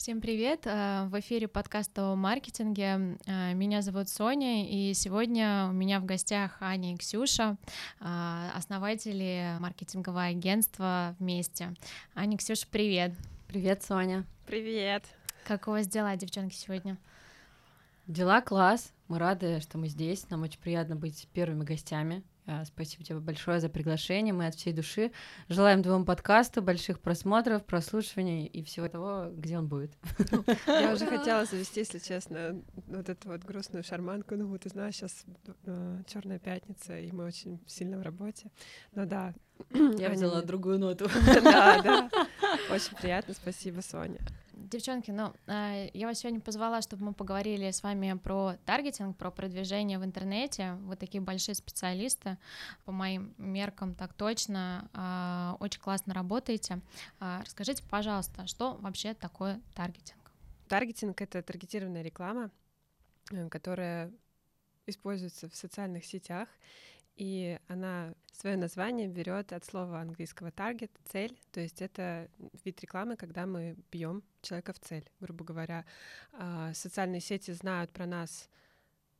Всем привет! Э, в эфире подкаста о маркетинге. Э, меня зовут Соня, и сегодня у меня в гостях Аня и Ксюша, э, основатели маркетингового агентства «Вместе». Аня, Ксюша, привет! Привет, Соня! Привет! Как у вас дела, девчонки, сегодня? Дела класс. Мы рады, что мы здесь. Нам очень приятно быть первыми гостями спасибо тебе большое за приглашение. Мы от всей души желаем твоему подкасту больших просмотров, прослушиваний и всего того, где он будет. Я уже хотела завести, если честно, вот эту вот грустную шарманку. Ну, ты знаешь, сейчас э, Черная пятница, и мы очень сильно в работе. Но да. Я взяла другую ноту. Да, да. Очень приятно, спасибо, Соня. Девчонки, ну, э, я вас сегодня позвала, чтобы мы поговорили с вами про таргетинг, про продвижение в интернете. Вы такие большие специалисты, по моим меркам так точно, э, очень классно работаете. Э, расскажите, пожалуйста, что вообще такое таргетинг? Таргетинг — это таргетированная реклама, э, которая используется в социальных сетях и она свое название берет от слова английского target — цель, то есть это вид рекламы, когда мы бьем человека в цель, грубо говоря. А, социальные сети знают про нас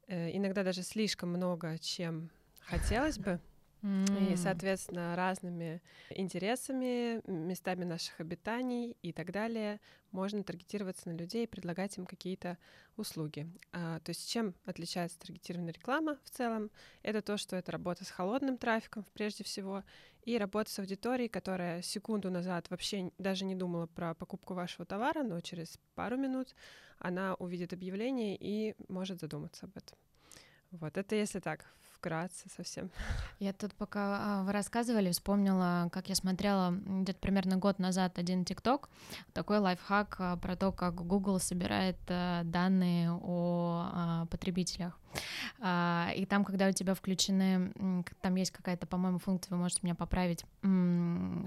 э, иногда даже слишком много, чем хотелось бы, Mm. И, соответственно, разными интересами, местами наших обитаний и так далее можно таргетироваться на людей и предлагать им какие-то услуги. А, то есть чем отличается таргетированная реклама в целом? Это то, что это работа с холодным трафиком прежде всего и работа с аудиторией, которая секунду назад вообще даже не думала про покупку вашего товара, но через пару минут она увидит объявление и может задуматься об этом. Вот это если так, вкратце совсем. Я тут, пока а, вы рассказывали, вспомнила, как я смотрела где-то примерно год назад один ТикТок, такой лайфхак а, про то, как Google собирает а, данные о потребителях. И там, когда у тебя включены, там есть какая-то, по-моему, функция, вы можете меня поправить,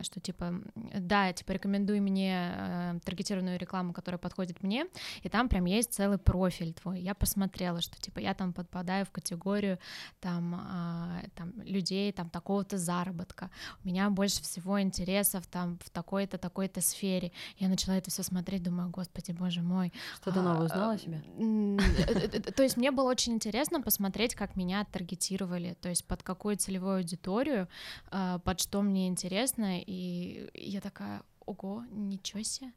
что типа, да, типа рекомендуй мне таргетированную рекламу, которая подходит мне, и там прям есть целый профиль твой. Я посмотрела, что типа я там подпадаю в категорию там там, а, там людей там такого-то заработка, у меня больше всего интересов там в такой-то, такой-то сфере. Я начала это все смотреть, думаю, господи, боже мой. Что-то а, новое узнала о себе? Э, э, то есть мне было очень интересно посмотреть, как меня таргетировали, то есть под какую целевую аудиторию, а, под что мне интересно, и я такая, ого, ничего себе.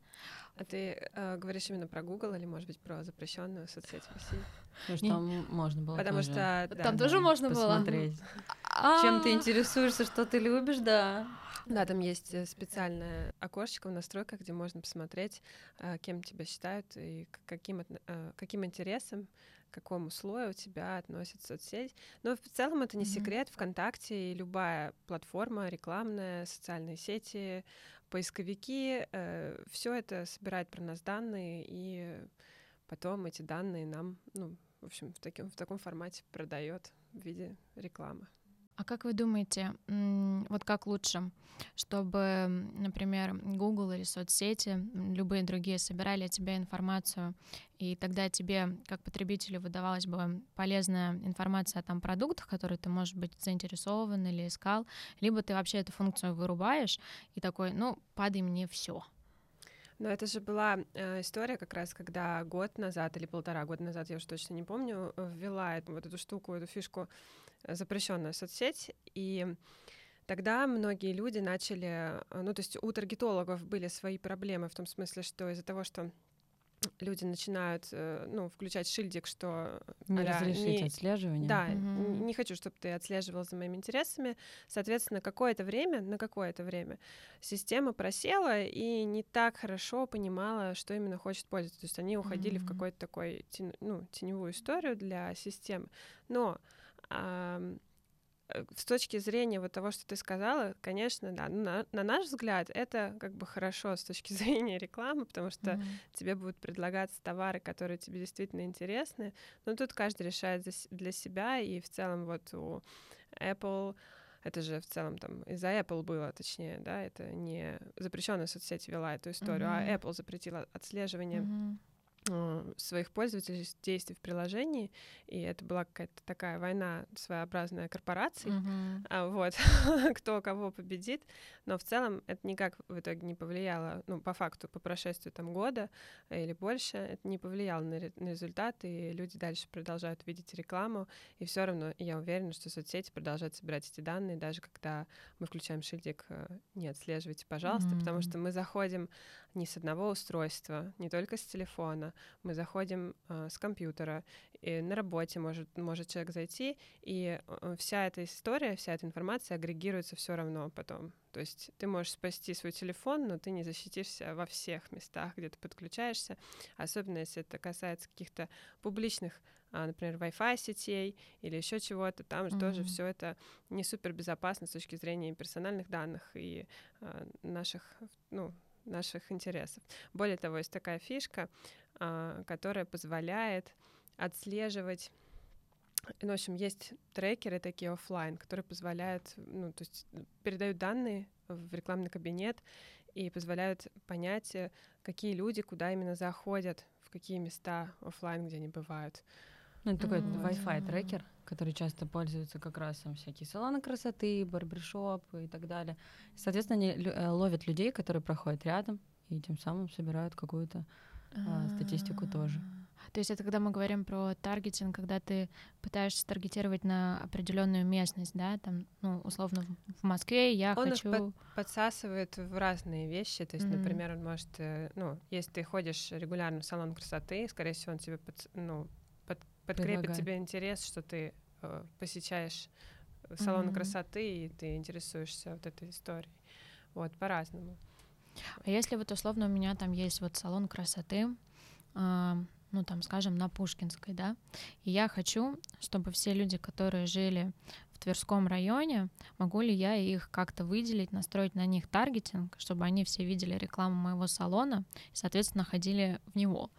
А ты э, говоришь именно про Google или, может быть, про запрещенную соцсеть в России? Потому что там можно было Потому тоже что да, там да, тоже можно посмотреть. было Чем ты интересуешься, что ты любишь, да. Да, там есть э, специальное окошечко в настройках, где можно посмотреть, э, кем тебя считают и каким, э, каким интересом к какому слою у тебя относится соцсеть. Но в целом это не mm-hmm. секрет. ВКонтакте и любая платформа рекламная, социальные сети, поисковики, э, все это собирает про нас данные, и потом эти данные нам, ну, в общем, в, таким, в таком формате продает в виде рекламы. А как вы думаете, вот как лучше, чтобы, например, Google или соцсети, любые другие собирали о тебе информацию, и тогда тебе, как потребителю, выдавалась бы полезная информация о там продуктах, которые ты, может быть, заинтересован или искал, либо ты вообще эту функцию вырубаешь и такой, ну, падай мне все. Но это же была э, история как раз, когда год назад или полтора года назад, я уж точно не помню, ввела вот эту штуку, эту фишку запрещенная соцсеть, и тогда многие люди начали, э, ну то есть у таргетологов были свои проблемы в том смысле, что из-за того, что люди начинают, э, ну, включать шильдик, что... Не а, разрешить не, отслеживание. Да, угу. не хочу, чтобы ты отслеживал за моими интересами. Соответственно, какое-то время, на какое-то время система просела и не так хорошо понимала, что именно хочет пользоваться. То есть они уходили угу. в какой-то такой, ну, теневую историю для системы. Но Э, с точки зрения вот того, что ты сказала, конечно, да, на, на наш взгляд это как бы хорошо с точки зрения рекламы, потому что mm-hmm. тебе будут предлагаться товары, которые тебе действительно интересны, но тут каждый решает для себя, и в целом вот у Apple это же в целом там из-за Apple было, точнее, да, это не запрещенная соцсеть вела эту историю, mm-hmm. а Apple запретила отслеживание mm-hmm э, своих пользователей действий в приложении, и это была какая-то такая война своеобразная корпораций, а, вот, кто кого победит, но в целом это никак в итоге не повлияло, ну, по факту, по прошествию там года или больше, это не повлияло на, ре- на результат, и люди дальше продолжают видеть рекламу, и все равно я уверена, что соцсети продолжают собирать эти данные, даже когда мы включаем шильдик э, «Не отслеживайте, пожалуйста», потому Мгм. что мы заходим не с одного устройства, не только с телефона, мы заходим э, с компьютера, и на работе может, может человек зайти, и э, вся эта история, вся эта информация агрегируется все равно потом. То есть ты можешь спасти свой телефон, но ты не защитишься во всех местах, где ты подключаешься, особенно если это касается каких-то публичных а, например, Wi-Fi сетей или еще чего-то, там же тоже все это не супер безопасно с точки зрения персональных данных и а, наших, ну, наших интересов. Более того, есть такая фишка, а, которая позволяет отслеживать ну, в общем, есть трекеры такие оффлайн, которые позволяют, ну, то есть передают данные в рекламный кабинет и позволяют понять, э, какие люди куда именно заходят, в какие места оффлайн, где они бывают. Ну, это такой М. Wi-Fi-трекер, который часто пользуются как раз там всякие салоны красоты, барбершопы и так далее. И, соответственно, они э, ловят людей, которые проходят рядом, и тем самым собирают какую-то а, статистику тоже. То есть это когда мы говорим про таргетинг, когда ты пытаешься таргетировать на определенную местность, да, там, ну, условно, в- Москве я Он хочу... Подсасывает в разные вещи, то есть, Мгм. например, он может, э, ну, если ты ходишь регулярно в салон красоты, скорее всего, он тебе, подс- ну, под- подкрепит Предлагает. тебе интерес, что ты э, посещаешь салон Мгм. красоты и ты интересуешься вот этой историей. Вот, по-разному. А если вот условно у меня там есть вот салон красоты, а, ну там, скажем, на Пушкинской, да, и я хочу, чтобы все люди, которые жили в Тверском районе, могу ли я их как-то выделить, настроить на них таргетинг, чтобы они все видели рекламу моего салона и, соответственно, ходили в него.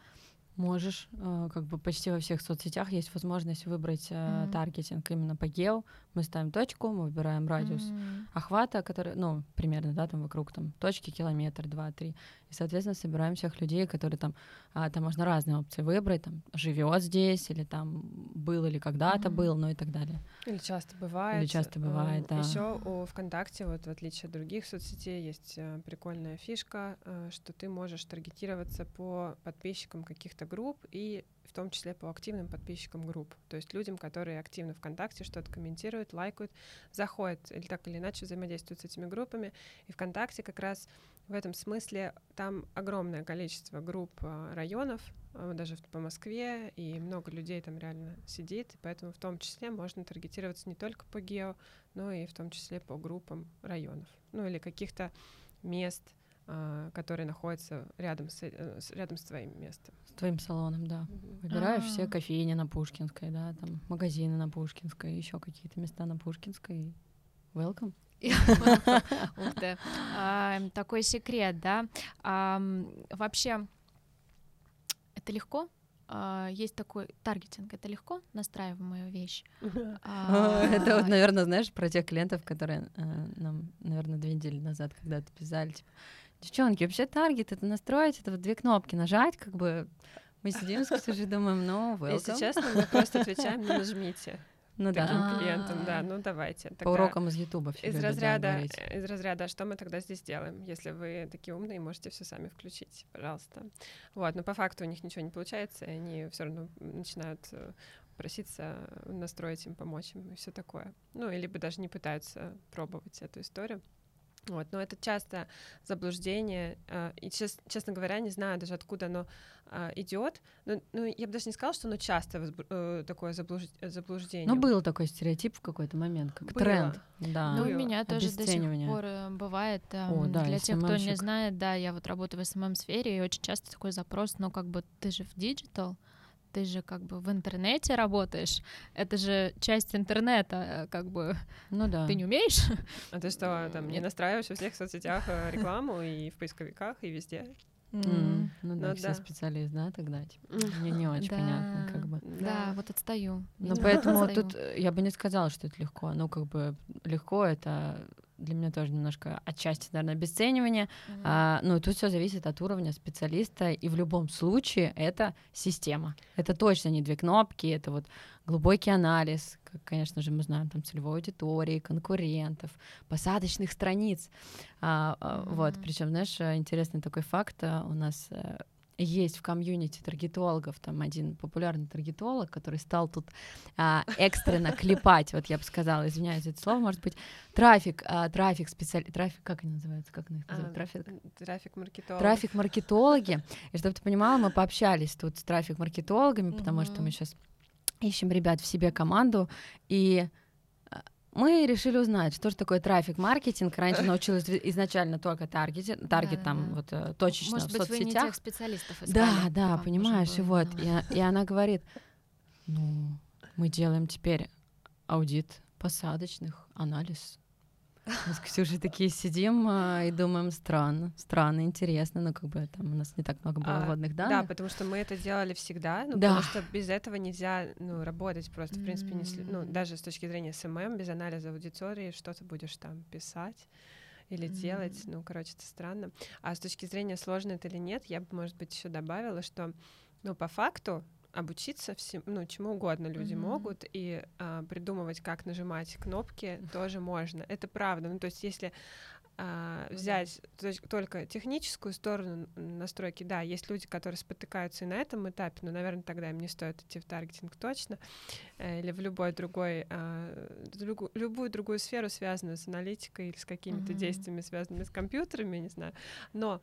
Можешь, э, как бы почти во всех соцсетях есть возможность выбрать Мгм. таргетинг именно по гео. Мы ставим точку, мы выбираем радиус М. охвата, который, ну, примерно, да, там вокруг там точки, километр, два, три. И, соответственно, собираем всех людей, которые там, а, там можно разные опции выбрать, там, живет здесь, или там был или когда-то Мгм. был, ну и так далее. Или часто бывает. часто бывает, да. Еще у ВКонтакте, вот в отличие от других соцсетей, есть э, прикольная фишка, э, что ты можешь таргетироваться по подписчикам каких-то групп и в том числе по активным подписчикам групп. То есть людям, которые активно ВКонтакте что-то комментируют, лайкают, заходят или так или иначе взаимодействуют с этими группами. И ВКонтакте как раз в этом смысле там огромное количество групп э, районов, э, даже по Москве, и много людей там реально сидит, и поэтому в том числе можно таргетироваться не только по гео, но и в том числе по группам районов, ну или каких-то мест, а, которые находятся рядом с, э, с- рядом с твоим местом. С твоим салоном, да. Выбираешь все А. кофейни на Пушкинской, да, там магазины на Пушкинской, еще какие-то места на Пушкинской. Welcome. Ух ты. А, Такой секрет, да. Вообще, это легко? А, Есть такой таргетинг, это легко настраиваемая вещь? А, Это вот, наверное, знаешь, про тех клиентов, которые э, нам, наверное, две недели назад когда-то писали, типа, девчонки, вообще таргет это настроить, это вот две кнопки нажать, как бы мы сидим с и думаем, ну, Если welcome. честно, мы просто отвечаем, ну нажмите Ну да, таким клиентам, да, ну давайте. по урокам из Ютуба все Из разряда, э, из разряда, «А что мы тогда здесь делаем, если вы такие умные, можете все сами включить, пожалуйста. Вот, но по факту у них ничего не получается, и они все равно начинают э, проситься настроить им, помочь им и все такое. Ну, и либо даже не пытаются пробовать эту историю. Вот, но это часто заблуждение, э, и, чес- честно говоря, не знаю даже откуда оно э, идет. Ну, ну, я бы даже не сказала, что оно часто э, такое заблуж- э, заблуждение. Ну, был такой стереотип в какой-то момент, как Было. тренд. Да. Ну, у меня тоже до сих пор э, бывает. О, эм, да, Для тех, кто не знает, да, я вот работаю в СММ-сфере, и очень часто такой запрос, ну, как бы ты же в digital, ты же как бы в интернете работаешь, это же часть интернета, э, как бы Ну да. ты не умеешь? А ты что, там, не настраиваешь во всех соцсетях э, рекламу и в поисковиках, и везде? М, Ну да, Ну все да. специалист, да, тогда, типа, мне не очень Да, понятно, как бы. Да, вот отстаю. Ну, Да, поэтому отстаю. тут э, я бы не сказала, что это легко. Ну, как бы легко это для меня тоже немножко отчасти, наверное, обесценивание. Mm-hmm. А, ну, тут все зависит от уровня специалиста, и в любом случае это система. Это точно не две кнопки, это вот глубокий анализ, как, конечно же, мы знаем там целевой аудитории, конкурентов, посадочных страниц. А, mm-hmm. Вот, причем, знаешь, интересный такой факт у нас э, есть в комьюнити таргетологов там один популярный таргетолог, который стал тут а, экстренно клепать, вот я бы сказала, извиняюсь за это слово, может быть, трафик, а, трафик специаль... трафик, как они называются, как они называют, а, трафик? Трафик-маркетологи. Трафик-маркетологи, и чтобы ты понимала, мы пообщались тут с трафик-маркетологами, потому что мы сейчас ищем ребят в себе команду, и мы решили узнать, что же такое трафик-маркетинг. Раньше научилась изначально только таргет, таргет да, там да. вот э, точечно Может в быть, соцсетях. Вы не тех специалистов искали, да, да, понимаешь, и вот, и, и она говорит, ну, мы делаем теперь аудит посадочных, анализ мы с Ксюшей такие сидим а, и думаем, странно, странно, интересно, но как бы там у нас не так много было а, вводных данных. Да, потому что мы это делали всегда, ну, да. потому что без этого нельзя ну, работать просто, в принципе, не, ну, даже с точки зрения SMM, без анализа аудитории, что ты будешь там писать или mm-hmm. делать, ну, короче, это странно. А с точки зрения сложно это или нет, я бы, может быть, еще добавила, что, ну, по факту, обучиться всем, ну, чему угодно люди mm-hmm. могут, и а, придумывать, как нажимать кнопки, тоже можно. Это правда. Ну, то есть, если а, взять то есть, только техническую сторону настройки, да, есть люди, которые спотыкаются и на этом этапе, но, наверное, тогда им не стоит идти в таргетинг точно, э, или в любой другой, а, любую другую сферу, связанную с аналитикой или с какими-то mm-hmm. действиями, связанными с компьютерами, не знаю. Но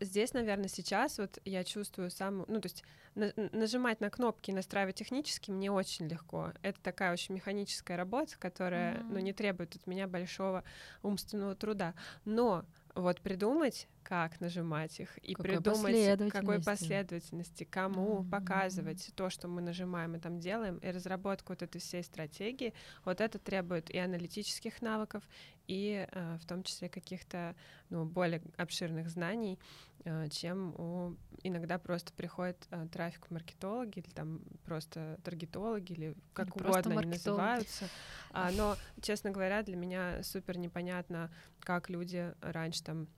здесь, наверное, сейчас вот я чувствую самую, ну, то есть на, нажимать на кнопки и настраивать технически мне очень легко. Это такая очень механическая работа, которая, mm-hmm. ну, не требует от меня большого умственного труда. Но вот придумать, как нажимать их, и какой придумать, какой последовательности, кому mm-hmm. показывать то, что мы нажимаем и там делаем, и разработку вот этой всей стратегии, вот это требует и аналитических навыков, и э, в том числе каких-то ну, более обширных знаний, э, чем у иногда просто приходит э, трафик маркетологи или там просто таргетологи или как или угодно они называются. А, но, честно говоря, для меня супер непонятно, как люди раньше там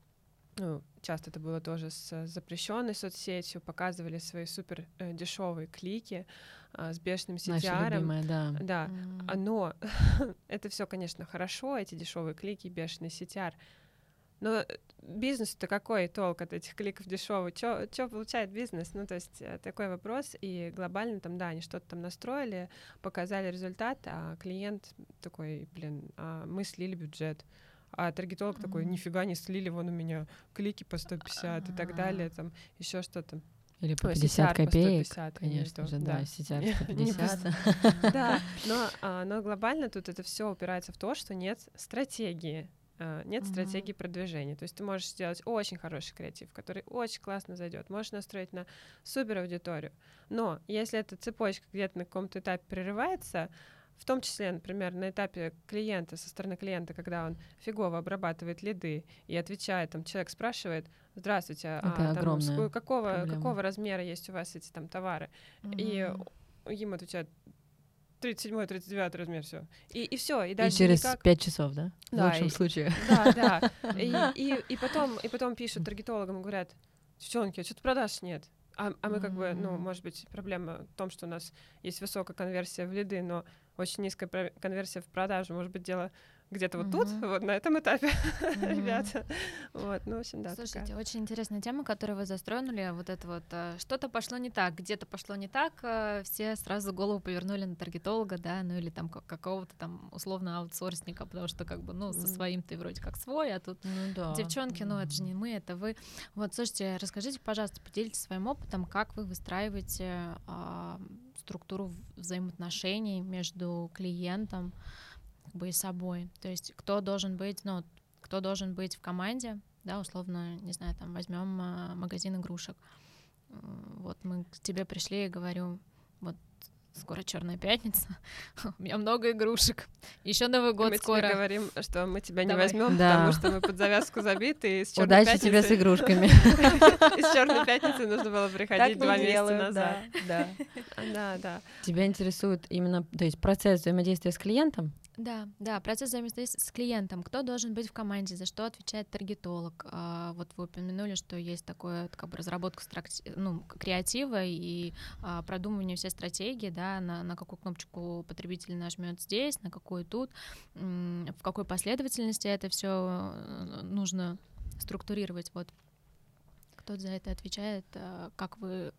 ну, часто это было тоже с запрещенной соцсетью, показывали свои супер э, дешевые клики э, с бешеным CTR. Любимая, да. Да. Mm. Но это все, конечно, хорошо, эти дешевые клики, бешеный CTR. Но бизнес-то какой толк от этих кликов дешевых? Что получает бизнес? Ну, то есть э, такой вопрос. И глобально там, да, они что-то там настроили, показали результат, а клиент такой, блин, а мы слили бюджет. А таргетолог mm-hmm. такой, нифига не слили, вон у меня клики по 150 А-а-а. и так далее, там еще что-то. Или по 50 копеек, по 150, конечно же, да, сейчас 150. Да, но, а, но глобально тут это все упирается в то, что нет стратегии, а, нет mm-hmm. стратегии продвижения. То есть ты можешь сделать очень хороший креатив, который очень классно зайдет. Можешь настроить на супер аудиторию. Но если эта цепочка где-то на каком-то этапе прерывается, в том числе, например, на этапе клиента, со стороны клиента, когда он фигово обрабатывает лиды и отвечает, там человек спрашивает, здравствуйте, а там, с, какого, какого размера есть у вас эти там товары? Mm-hmm. И им отвечают, 37 39 размер, все. И, и все. И, дальше и через никак... 5 часов, да? да в лучшем и, случае. Да, да. И, и, и, потом, и потом пишут таргетологам и говорят, девчонки, а что-то продаж нет. А, а мы как бы, ну, может быть, проблема в том, что у нас есть высокая конверсия в лиды, но очень низкая конверсия в продажу. Может быть, дело где-то вот тут, вот на этом этапе, ребята. Вот, ну, в общем, да. Слушайте, очень интересная тема, которую вы застроили, вот это вот, э, что-то пошло не так, где-то пошло не так, э, все сразу голову повернули на таргетолога, да, ну или там какого-то там условно аутсорсника, потому что как бы, ну, со своим ты вроде как свой, а тут ну, да. девчонки, ну, это же не мы, это вы. Вот, слушайте, расскажите, пожалуйста, поделитесь своим опытом, как вы выстраиваете э, структуру взаимоотношений между клиентом, как бы и собой. То есть кто должен быть, ну, кто должен быть в команде, да, условно, не знаю, там возьмем а, магазин игрушек. Вот мы к тебе пришли и говорю, вот скоро Черная пятница, у меня много игрушек, еще Новый год мы скоро. Мы говорим, что мы тебя не возьмем, да. потому что мы под завязку забиты. И с Удачи пятницы... тебе с игрушками. Из Черной пятницы нужно было приходить два месяца назад. Да, да, да. Тебя интересует именно, то есть процесс взаимодействия с клиентом? Да, да, процесс взаимодействия с клиентом. Кто должен быть в команде, за что отвечает таргетолог? А, вот вы упомянули, что есть такое как бы разработка ну, креатива и а, продумывание всей стратегии, да, на, на какую кнопочку потребитель нажмет здесь, на какую тут, в какой последовательности это все э, нужно структурировать. Вот кто за это отвечает, а, как вы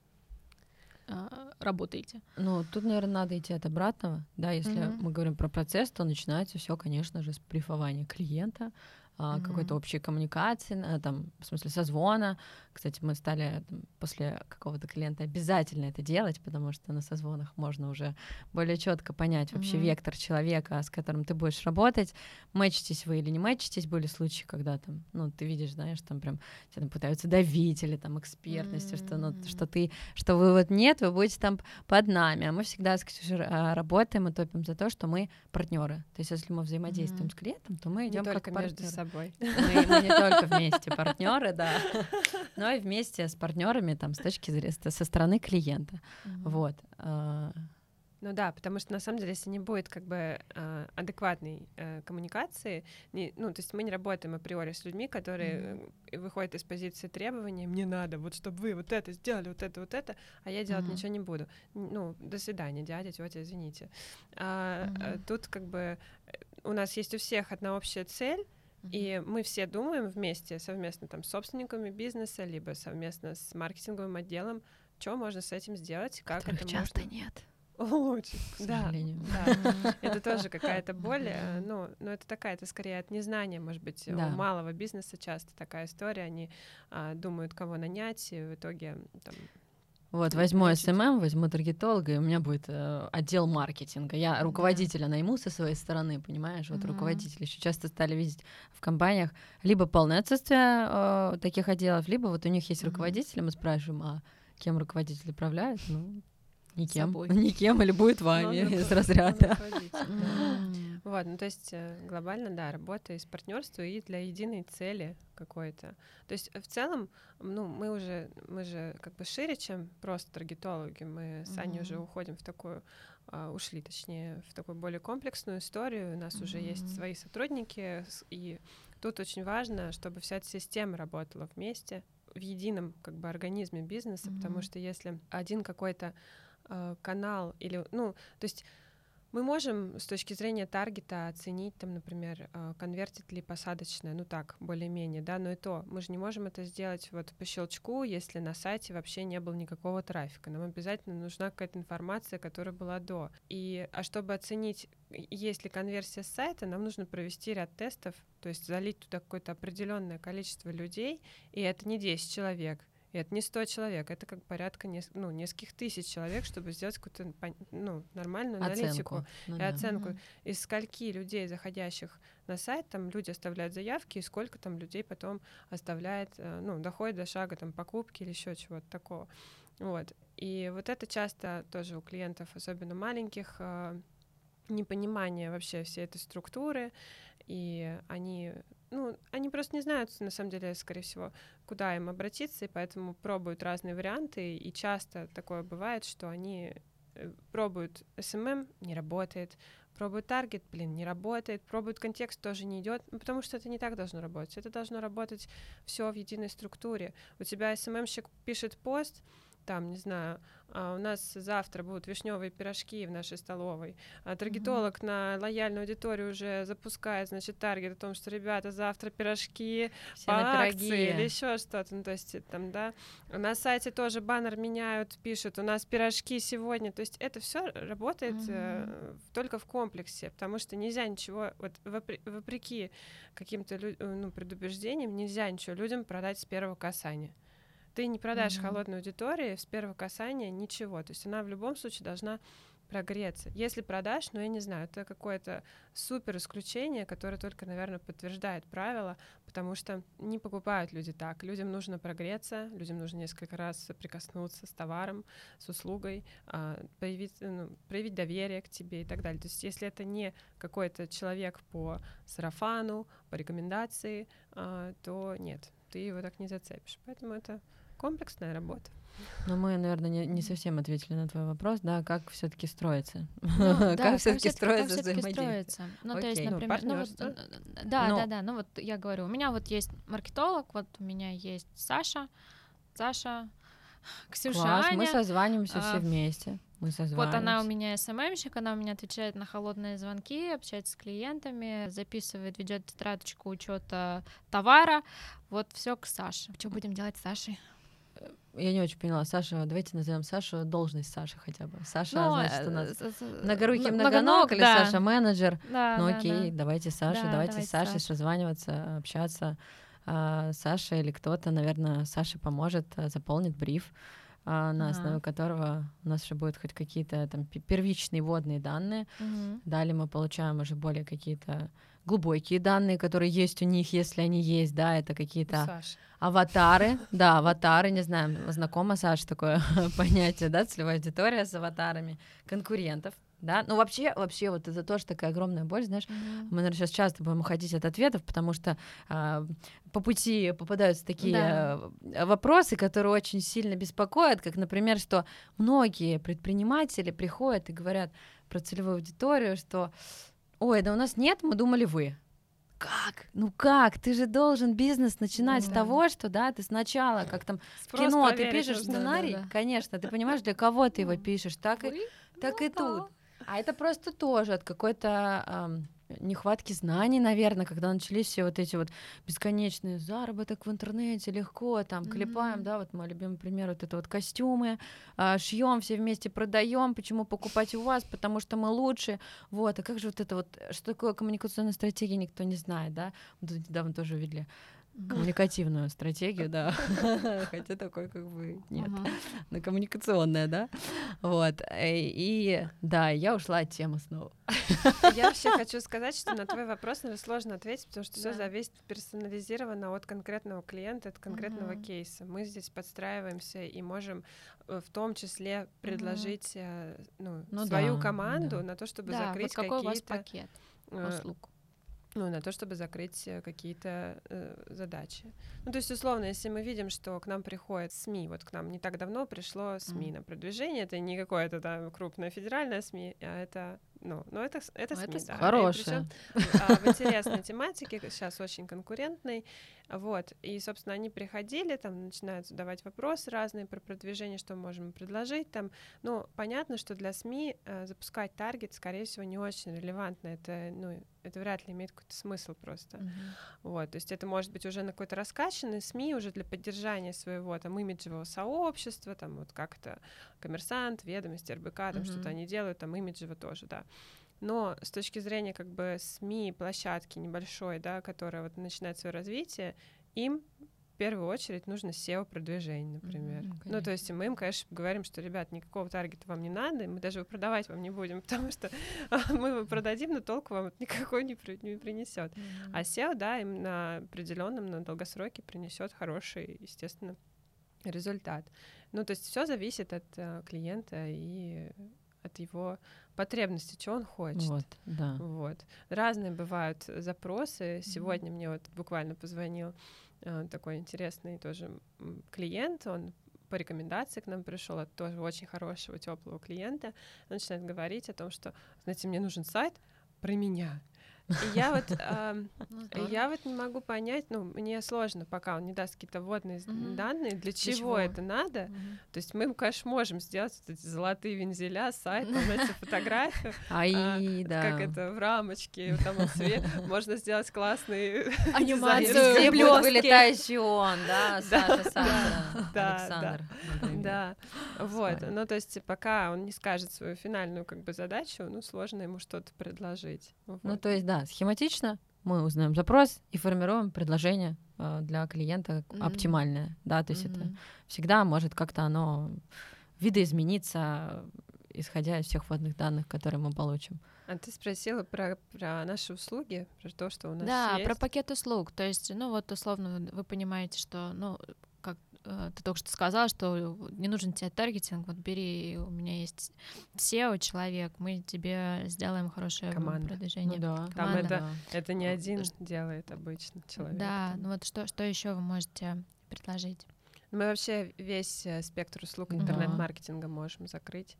работаете? Ну, тут, наверное, надо идти от обратного. Да, если mm-hmm. мы говорим про процесс, то начинается все, конечно же, с брифования клиента, mm-hmm. какой-то общей коммуникации, там, в смысле созвона. Кстати, мы стали там, после какого-то клиента обязательно это делать, потому что на созвонах можно уже более четко понять вообще mm-hmm. вектор человека, с которым ты будешь работать. Мэчитесь вы или не мэчитесь, были случаи, когда там, ну, ты видишь, знаешь, там прям тебя там пытаются давить или там экспертностью, mm-hmm. что, ну, что ты, что вы вот нет, вы будете там под нами, а мы всегда с а, работаем и топим за то, что мы партнеры. То есть, если мы взаимодействуем mm-hmm. с клиентом, то мы идем как партнеры. между собой. Мы, мы не только вместе партнеры, да, но и вместе с партнерами там с точки зрения со стороны клиента. Mm-hmm. Вот. А. Ну да, потому что на самом деле, если не будет как бы э, адекватной э, коммуникации, не, ну то есть мы не работаем априори с людьми, которые mm-hmm. выходят из позиции требования, мне надо, вот чтобы вы вот это сделали, вот это, вот это, а я делать mm-hmm. ничего не буду. Ну до свидания, дядя, тетя, извините. А, mm-hmm. Тут как бы у нас есть у всех одна общая цель, и мы все думаем вместе, совместно там с собственниками бизнеса, либо совместно с маркетинговым отделом, что можно с этим сделать, как Которых это часто можно... нет. Очень, да, да. Это тоже какая-то боль, э, ну, но это такая, это скорее от незнания, может быть, да. у малого бизнеса часто такая история, они а, думают, кого нанять, и в итоге там вот, возьму SMM, возьму таргетолога, и у меня будет э, отдел маркетинга. Я руководителя да. найму со своей стороны, понимаешь? Вот mm-hmm. руководители еще часто стали видеть в компаниях либо полное отсутствие э, таких отделов, либо вот у них есть mm-hmm. руководители, мы спрашиваем, а кем руководитель управляет? Ну, никем. Никем или будет вами из разряда. Вот, ну то есть э, глобально, да, работа из партнерства и для единой цели какой-то. То есть в целом, ну мы уже, мы же как бы шире, чем просто таргетологи. Мы с Аней уже уходим в такую а, ушли, точнее, в такую более комплексную историю. У нас mm-hmm. уже есть свои сотрудники, и тут очень важно, чтобы вся эта система работала вместе в едином как бы организме бизнеса, mm-hmm. потому что если один какой-то э, канал или, ну, то есть мы можем с точки зрения таргета оценить, там, например, э, конвертит ли посадочное, ну так, более-менее, да, но и то, мы же не можем это сделать вот по щелчку, если на сайте вообще не было никакого трафика. Нам обязательно нужна какая-то информация, которая была до. И, а чтобы оценить, есть ли конверсия с сайта, нам нужно провести ряд тестов, то есть залить туда какое-то определенное количество людей, и это не 10 человек, и это не 100 человек, это как порядка неск- ну, нескольких тысяч человек, чтобы сделать какую-то ну, нормальную оценку. аналитику ну, и да. оценку. Из скольки людей, заходящих на сайт, там люди оставляют заявки, и сколько там людей потом оставляет, э, ну, доходит до шага там покупки или еще чего-то такого. Вот. И вот это часто тоже у клиентов, особенно маленьких, э, непонимание вообще всей этой структуры, и они ну, они просто не знают, на самом деле, скорее всего, куда им обратиться, и поэтому пробуют разные варианты, и часто такое бывает, что они э, пробуют SMM, не работает, пробуют таргет, блин, не работает, пробуют контекст, тоже не идет, ну, потому что это не так должно работать. Это должно работать все в единой структуре. У тебя SMM-щик пишет пост, там, не знаю, а у нас завтра будут вишневые пирожки в нашей столовой. А таргетолог mm-hmm. на лояльную аудиторию уже запускает, значит, таргет о том, что ребята завтра пирожки Все по на акции пироги. или еще что-то. Ну, то есть там, да. На сайте тоже баннер меняют, пишут, у нас пирожки сегодня. То есть это все работает mm-hmm. э, только в комплексе, потому что нельзя ничего, вот вопр- вопреки каким-то лю- ну, предубеждениям, нельзя ничего людям продать с первого касания. Ты не продашь mm-hmm. холодной аудитории с первого касания ничего. То есть она в любом случае должна прогреться. Если продашь, ну я не знаю, это какое-то супер исключение, которое только, наверное, подтверждает правило, потому что не покупают люди так. Людям нужно прогреться, людям нужно несколько раз прикоснуться с товаром, с услугой, а, проявить, ну, проявить доверие к тебе и так далее. То есть если это не какой-то человек по сарафану, по рекомендации, а, то нет, ты его так не зацепишь. Поэтому это комплексная работа. Но мы, наверное, не, не совсем ответили на твой вопрос, да, как все-таки строится? Ну, да, как все-таки строится как взаимодействие? строится? Ну, то есть, Окей. Ну, например, ну, вот, партнёрство. э, да, Ну. да, да, ну вот я говорю, у меня вот есть маркетолог, вот у меня есть Саша, Саша, Ксюша, Класс, Аня. мы созваниваемся все А, вместе. Мы Вот она у меня СММщик, она у меня отвечает на холодные звонки, общается с клиентами, записывает, ведет тетрадочку учета товара. Вот все к Саше. Что будем делать с Сашей? Я не очень поняла, Саша, давайте назовем Сашу должность Саши хотя бы. Саша, Ну, значит, у э, нас многорукий м- многоног или да. Саша менеджер? Да, Ну да, окей, да. давайте Саша, Да, давайте давайте с Сашей Саша. созваниваться, общаться. А, Саша или кто-то, наверное, Саше поможет, а, заполнит бриф, а, на основе которого у нас уже будут хоть какие-то там пе- первичные водные данные. Мгм. Далее мы получаем уже более какие-то глубокие данные, которые есть у них, если они есть, да, это какие-то аватары, да, аватары, не знаю, знакомо, Саша, такое понятие, да, целевая аудитория с аватарами конкурентов, да, ну вообще, вообще вот это тоже такая огромная боль, знаешь, Мгм. мы, наверное, сейчас часто будем уходить от ответов, потому что а, по пути попадаются такие Да. э, вопросы, которые очень сильно беспокоят, как, например, что многие предприниматели приходят и говорят про целевую аудиторию, что «Ой, да у нас нет, мы думали вы». Как? Ну как? Ты же должен бизнес начинать с Да. того, что, да, ты сначала, как там в Спрос кино, ты пишешь сценарий, Да-да-да. конечно, ты понимаешь, для кого ты его пишешь, так и Вы? так Ну и да. тут. А это просто тоже от какой-то ам, нехватки знаний, наверное, когда начались все вот эти вот бесконечные заработок в интернете, легко там клепаем, Мгм. да, вот мой любимый пример, вот это вот костюмы, шьем все вместе, продаем, почему покупать у вас, потому что мы лучше, вот, а как же вот это вот, что такое коммуникационная стратегия, никто не знает, да, недавно тоже увидели коммуникативную стратегию, да, хотя такой как бы нет на коммуникационная, да, вот, э, и да, я ушла от темы снова. Я вообще хочу сказать, что на твой вопрос, наверное, сложно ответить, потому что все зависит персонализированно от конкретного клиента, от конкретного кейса. Мы здесь подстраиваемся и можем э, в том числе предложить э, ну, Ну свою да, команду да. на то, чтобы Да, закрыть вот какой у вас какие-то пакет услуг? Ну, на то, чтобы закрыть э, какие-то э, задачи. Ну, то есть, условно, если мы видим, что к нам приходят СМИ, вот к нам не так давно пришло СМИ Мгм. на продвижение, это не какое-то там крупное федеральное СМИ, а это, ну, ну это, это Ну, СМИ, это да. Хорошая. причём, а, в интересной тематике, сейчас очень конкурентной, вот, и, собственно, они приходили, там, начинают задавать вопросы разные про продвижение, что мы можем предложить, там, ну, понятно, что для СМИ э, запускать таргет, скорее всего, не очень релевантно, это, ну, это вряд ли имеет какой-то смысл просто. Вот, то есть это может быть уже на какой-то раскачанный СМИ уже для поддержания своего там имиджевого сообщества, там вот как-то коммерсант, ведомости, РБК, там что-то они делают, там имиджево тоже, да. Но с точки зрения как бы СМИ, площадки небольшой, да, которая вот начинает свое развитие, им в первую очередь нужно SEO-продвижение, например. Мгм, ну, то есть мы им, конечно, говорим, что, ребят, никакого таргета вам не надо, мы даже его продавать вам не будем, потому что мы его продадим, но толку вам это никакой не, при- не принесет. Мгм. А SEO, да, им на определенном, на долгосроке принесет хороший, естественно, результат. Ну, то есть все зависит от э, клиента и от его потребностей, что он хочет. Вот, да. Вот. Разные бывают запросы. Сегодня мне вот буквально позвонил э, такой интересный тоже клиент, он по рекомендации к нам пришел от тоже очень хорошего, теплого клиента. Он начинает говорить о том, что, знаете, мне нужен сайт про меня. Я вот, ам, Ну, я вот не могу понять, ну, мне сложно, пока он не даст какие-то вводные с- Мгм. данные, для чего, чего? это надо. Мгм. То есть мы, конечно, можем сделать эти золотые вензеля, сайт, знаете, фотографию, Ай, а, да. как это в рамочке, там свет, можно сделать классный Анимацию. Везде будет вылетающий он, да, Саша, Саша, Александр. Да, вот, ну то есть пока он не скажет свою финальную как бы задачу, ну сложно ему что-то предложить. Ну, то есть, да, схематично мы узнаем запрос и формируем предложение э, для клиента Мгм. оптимальное, да, то есть это Мгм. всегда может как-то оно видоизмениться, исходя из всех вводных данных, которые мы получим. А ты спросила про, про наши услуги, про то, что у нас Да, есть. про пакет услуг. То есть, ну вот условно вы- понимаете, что, ну, ты только что сказала, что не нужен тебе таргетинг, вот бери, у меня есть SEO человек, мы тебе сделаем хорошее Команда. продвижение. да. Там команда. это, Да. это не Ну, один ш- делает обычно человек. Да, там. ну вот что, что еще вы можете предложить? Мы вообще весь э, спектр услуг Да. интернет-маркетинга можем закрыть.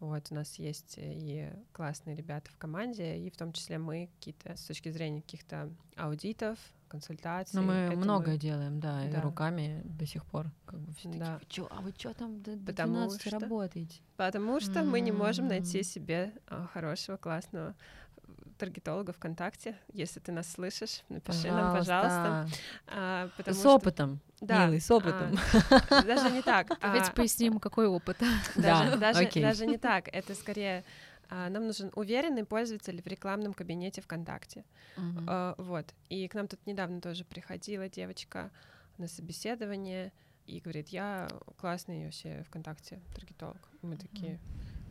Вот, у нас есть и классные ребята в команде, и в том числе мы какие-то с точки зрения каких-то аудитов, консультаций. Ну, мы это многое делаем, да, и Да. руками до сих пор. Как бы все Да. такие, «Вы чё, а вы что там до, до Потому 12 что- работаете? Потому что мы не можем найти себе а, хорошего, классного таргетолога ВКонтакте. Если ты нас слышишь, напиши нам, пожалуйста. А, потому С что- опытом, Да, милый, с опытом. а, даже не так. Давайте а, поясним, какой опыт. Даже, Да, даже, окей. даже не так. Это скорее нам нужен уверенный пользователь в рекламном кабинете ВКонтакте. А, вот. И к нам тут недавно тоже приходила девочка на собеседование и говорит, я классный вообще ВКонтакте таргетолог. Мы такие,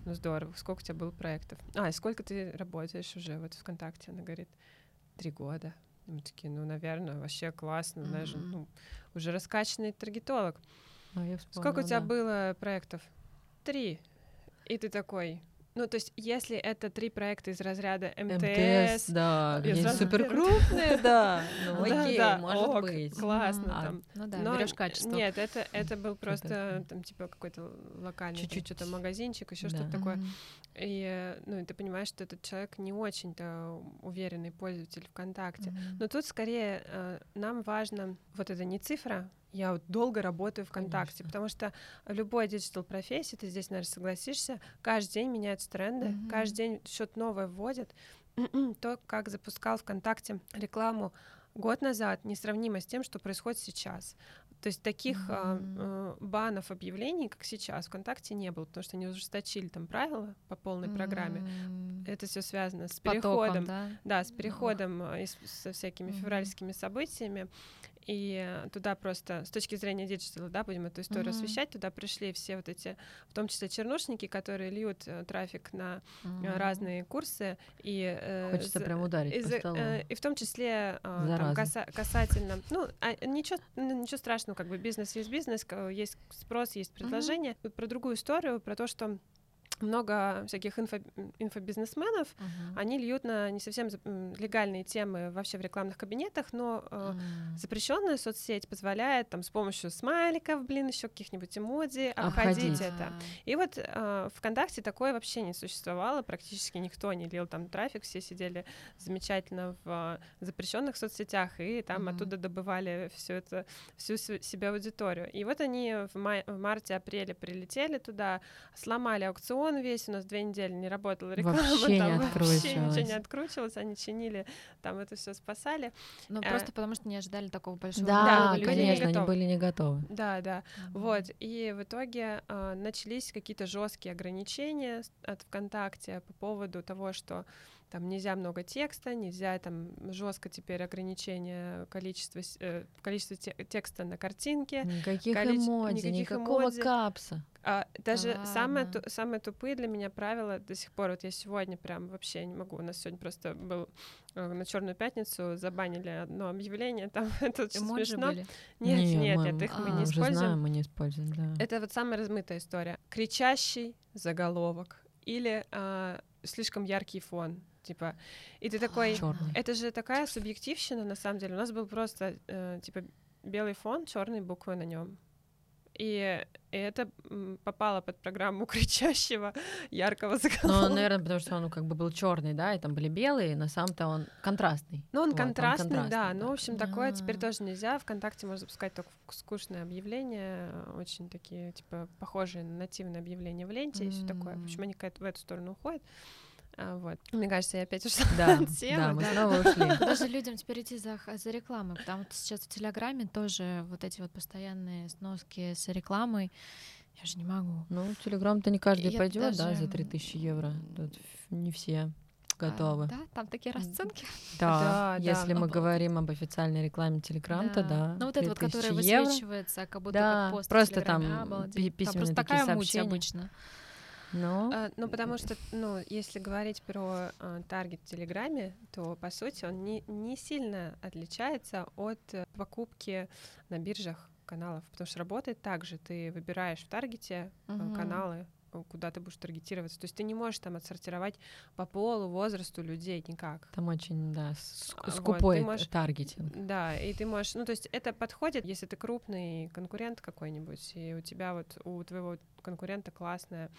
ну здорово, сколько у тебя было проектов? А, и сколько ты работаешь уже вот ВКонтакте? Она говорит, три года. Мы такие, ну, наверное, вообще классно, знаешь, Мгм. ну, уже раскачанный таргетолог. А, я Сколько у тебя вспомнила, да. было проектов? Три. И ты такой. Ну, то есть, если это три проекта из разряда МТС, да, Я где сразу супер крупные, да. Ну да, окей, да, может ок, быть. классно А, там. Ну да, Но берешь качество. Нет, это, это был просто там типа какой-то локальный Чуть-чуть. что-то магазинчик, еще Да. что-то такое. И ну, и ты понимаешь, что этот человек не очень-то уверенный пользователь ВКонтакте. Мгм. Но тут скорее э, нам важно вот это не цифра. Я вот долго работаю ВКонтакте, Конечно. потому что любой digital профессии, ты здесь, наверное, согласишься, каждый день меняются тренды, Мгм. каждый день что-то новое вводят. То, как запускал ВКонтакте рекламу год назад, несравнимо с тем, что происходит сейчас. То есть таких Мгм. э, банов объявлений, как сейчас, ВКонтакте не было, потому что они ужесточили там правила по полной программе. М, Это все связано с с потоком, переходом да? да, с переходом э, и с- со всякими февральскими событиями. И туда просто, с точки зрения digital а, да, будем эту историю Мгм. освещать, туда пришли все вот эти, в том числе чернушники, которые льют э, трафик на Мгм. разные курсы. И, э, Хочется за- прям ударить и, по столу. э, и в том числе э, там, каса- касательно, ну, а, ничего, ну, ничего страшного, как бы бизнес есть бизнес, есть спрос, есть предложение. И Про другую историю, про то, что много всяких инфо, инфобизнесменов, Мгм. они льют на не совсем легальные темы вообще в рекламных кабинетах, но э, М. запрещенная соцсеть позволяет там с помощью смайликов, блин, еще каких-нибудь эмодзи обходить, Обходить. это. И вот э, ВКонтакте такое вообще не существовало, практически никто не лил там трафик, все сидели замечательно в э, запрещенных соцсетях и там Мгм. оттуда добывали все это, всю себя аудиторию. И вот они в, май- в марте-апреле прилетели туда, сломали аукцион весь, у нас две недели не работала реклама, Вообще не там вообще ничего не откручивалось, они чинили, там это все спасали. Ну, э, просто потому что не ожидали такого большого Да, не конечно, они были не готовы. Да, да. Мгм. Вот, и в итоге а, начались какие-то жесткие ограничения от ВКонтакте по поводу того, что там нельзя много текста, нельзя там жестко теперь ограничение количества, э, количества те- текста на картинке. Никаких количе- эмодзи, никаких никакого эмодзи. капса. А, даже Да самые, ладно. ту- самые тупые для меня правила до сих пор, вот я сегодня прям вообще не могу, у нас сегодня просто был э, на Черную пятницу забанили одно объявление, там это очень Эмоджи смешно. были? Нет, Не, нет, мы- нет, их мы а, не уже используем. знаем, мы не используем, да. Это вот самая размытая история. Кричащий заголовок или а, слишком яркий фон, типа. И ты такой, Чёрный. это же такая субъективщина на самом деле. У нас был просто э, типа белый фон, черные буквы на нем. И, и это попало под программу кричащего яркого Ну, заголовка. наверное, потому что он как бы был черный, да, и там были белые, на самом-то он контрастный. Ну, он Вот, он контрастный, да. контрастный, Ну, в общем, такое теперь А. тоже нельзя. Вконтакте можно запускать только скучные объявления, очень такие, типа, похожие на нативные объявления в ленте и все такое. В общем, они в эту сторону уходят. А, вот. Мне кажется, я опять ушла Да, от темы. да, мы да. снова ушли. Куда же людям теперь идти за, за рекламой? Потому что сейчас в Телеграме тоже вот эти вот постоянные сноски с рекламой. Я же не могу. Ну, Телеграм-то не каждый Я пойдет, да, даже, за 3000 евро. Тут не все А, готовы. да, там такие расценки. Да, Да, если да. мы Обалдеть. говорим об официальной рекламе Телеграм, то да. Ну вот это вот, 3000 которое евро. высвечивается, как будто Да, как пост просто там пи- Там письменные просто такие такая муть сообщения. обычно. Ну, А, Ну, потому что, ну, если говорить про а, таргет в Телеграме, то, по сути, он не, не сильно отличается от э, покупки на биржах каналов, потому что работает так же. Ты выбираешь в таргете Мгм. каналы, э, куда ты будешь таргетироваться. То есть ты не можешь там отсортировать по полу, возрасту людей никак. Там очень, да, А, скупой вот, можешь- таргетинг. Да, и ты можешь, ну то есть это подходит, если ты крупный конкурент какой-нибудь, и у тебя вот у твоего конкурента классная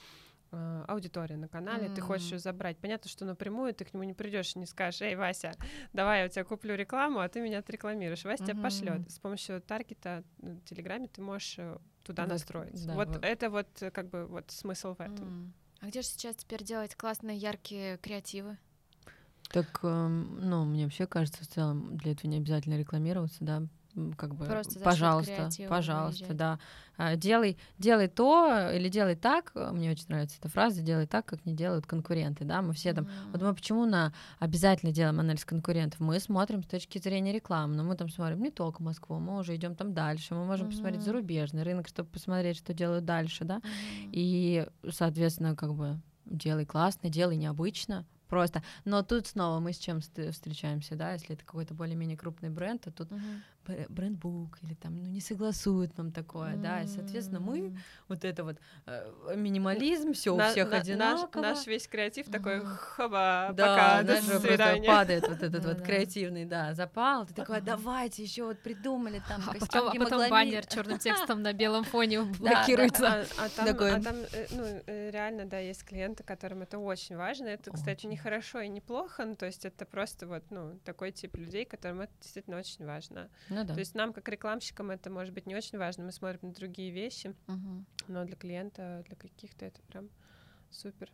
аудитория на канале, ты хочешь ее забрать. Понятно, что напрямую ты к нему не придешь и не скажешь, эй, Вася, давай я у тебя куплю рекламу, а ты меня отрекламируешь. Вася тебя Мгм. пошлет. С помощью таргета в Телеграме ты можешь э, туда Да, настроить. да, вот вот. это вот э, как бы вот смысл в этом. М. А где же сейчас теперь делать классные, яркие креативы? Так, эм, ну, мне вообще кажется, в целом для этого не обязательно рекламироваться, да, как бы, Просто пожалуйста, пожалуйста, выезжать. да, А, делай, делай то или делай так, э, мне очень нравится эта фраза, делай так, как не делают конкуренты, да, мы все там, вот мы почему на обязательно делаем анализ конкурентов, мы смотрим с точки зрения рекламы, но мы там смотрим не только Москву, мы уже идем там дальше, мы можем посмотреть Мгм. зарубежный рынок, чтобы посмотреть, что делают дальше, да, Мгм. и, соответственно, как бы делай классно, делай необычно, просто. Но тут снова мы с чем ст- встречаемся, да, если это какой-то более-менее крупный бренд, то тут Мгм. Бр- брендбук или там, ну, не согласуют нам такое, да, и, соответственно, мы вот это вот э, минимализм, все у всех на- наш, одинаково. наш весь креатив такой, Мгм. хоба, да, пока, до свидания. падает вот этот вот креативный, да, запал. Ты такой, давайте еще вот придумали там А потом, а потом гемоглобин». баннер черным текстом на белом фоне блокируется. А, а там, Такой. а э, ну, э, реально, да, есть клиенты, которым это очень важно. Это, кстати, не хорошо и не плохо, ну, то есть это просто вот, ну, такой тип людей, которым это действительно очень важно. Ну да. То есть нам, как рекламщикам, это может быть не очень важно, мы смотрим на другие вещи, Мгм. но для клиента, для каких-то это прям супер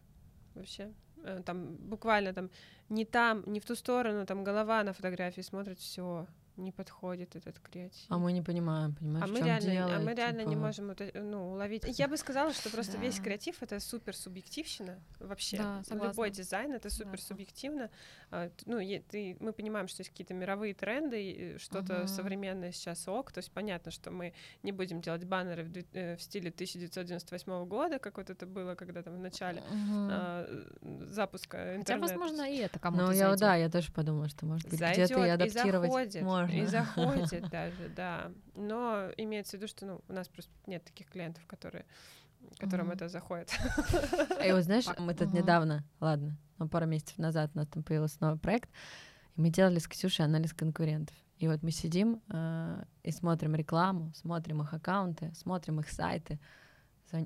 вообще. Э, Там буквально там не там, не в ту сторону, там голова на фотографии смотрит, все, не подходит этот креатив. А мы не понимаем, понимаешь, А в мы реально, дело, а мы реально не типа. можем это, ну, уловить. Я бы сказала, что просто весь Да. креатив это супер субъективщина вообще. Да, Ну, согласна. Любой дизайн это супер субъективно. А, т- Ну, ты, мы понимаем, что есть какие-то мировые тренды, и что-то Мгм. современное сейчас ок. То есть понятно, что мы не будем делать баннеры в, э, в стиле 1998 года, как вот это было, когда там в начале Мгм. а, э, запуска Хотя, интернета. возможно, и это кому-то Ну, я, да, я тоже подумала, что, может быть, где-то и и адаптировать заходит, можно. и заходит даже, да. Но имеется в виду, что ну, у нас просто нет таких клиентов, которые которым Мгм. это заходит. И вот знаешь, мы тут Мгм. недавно, ладно, ну, пару месяцев назад у нас там появился новый проект, и мы делали с Ксюшей анализ конкурентов. И вот мы сидим э, и смотрим рекламу, смотрим их аккаунты, смотрим их сайты,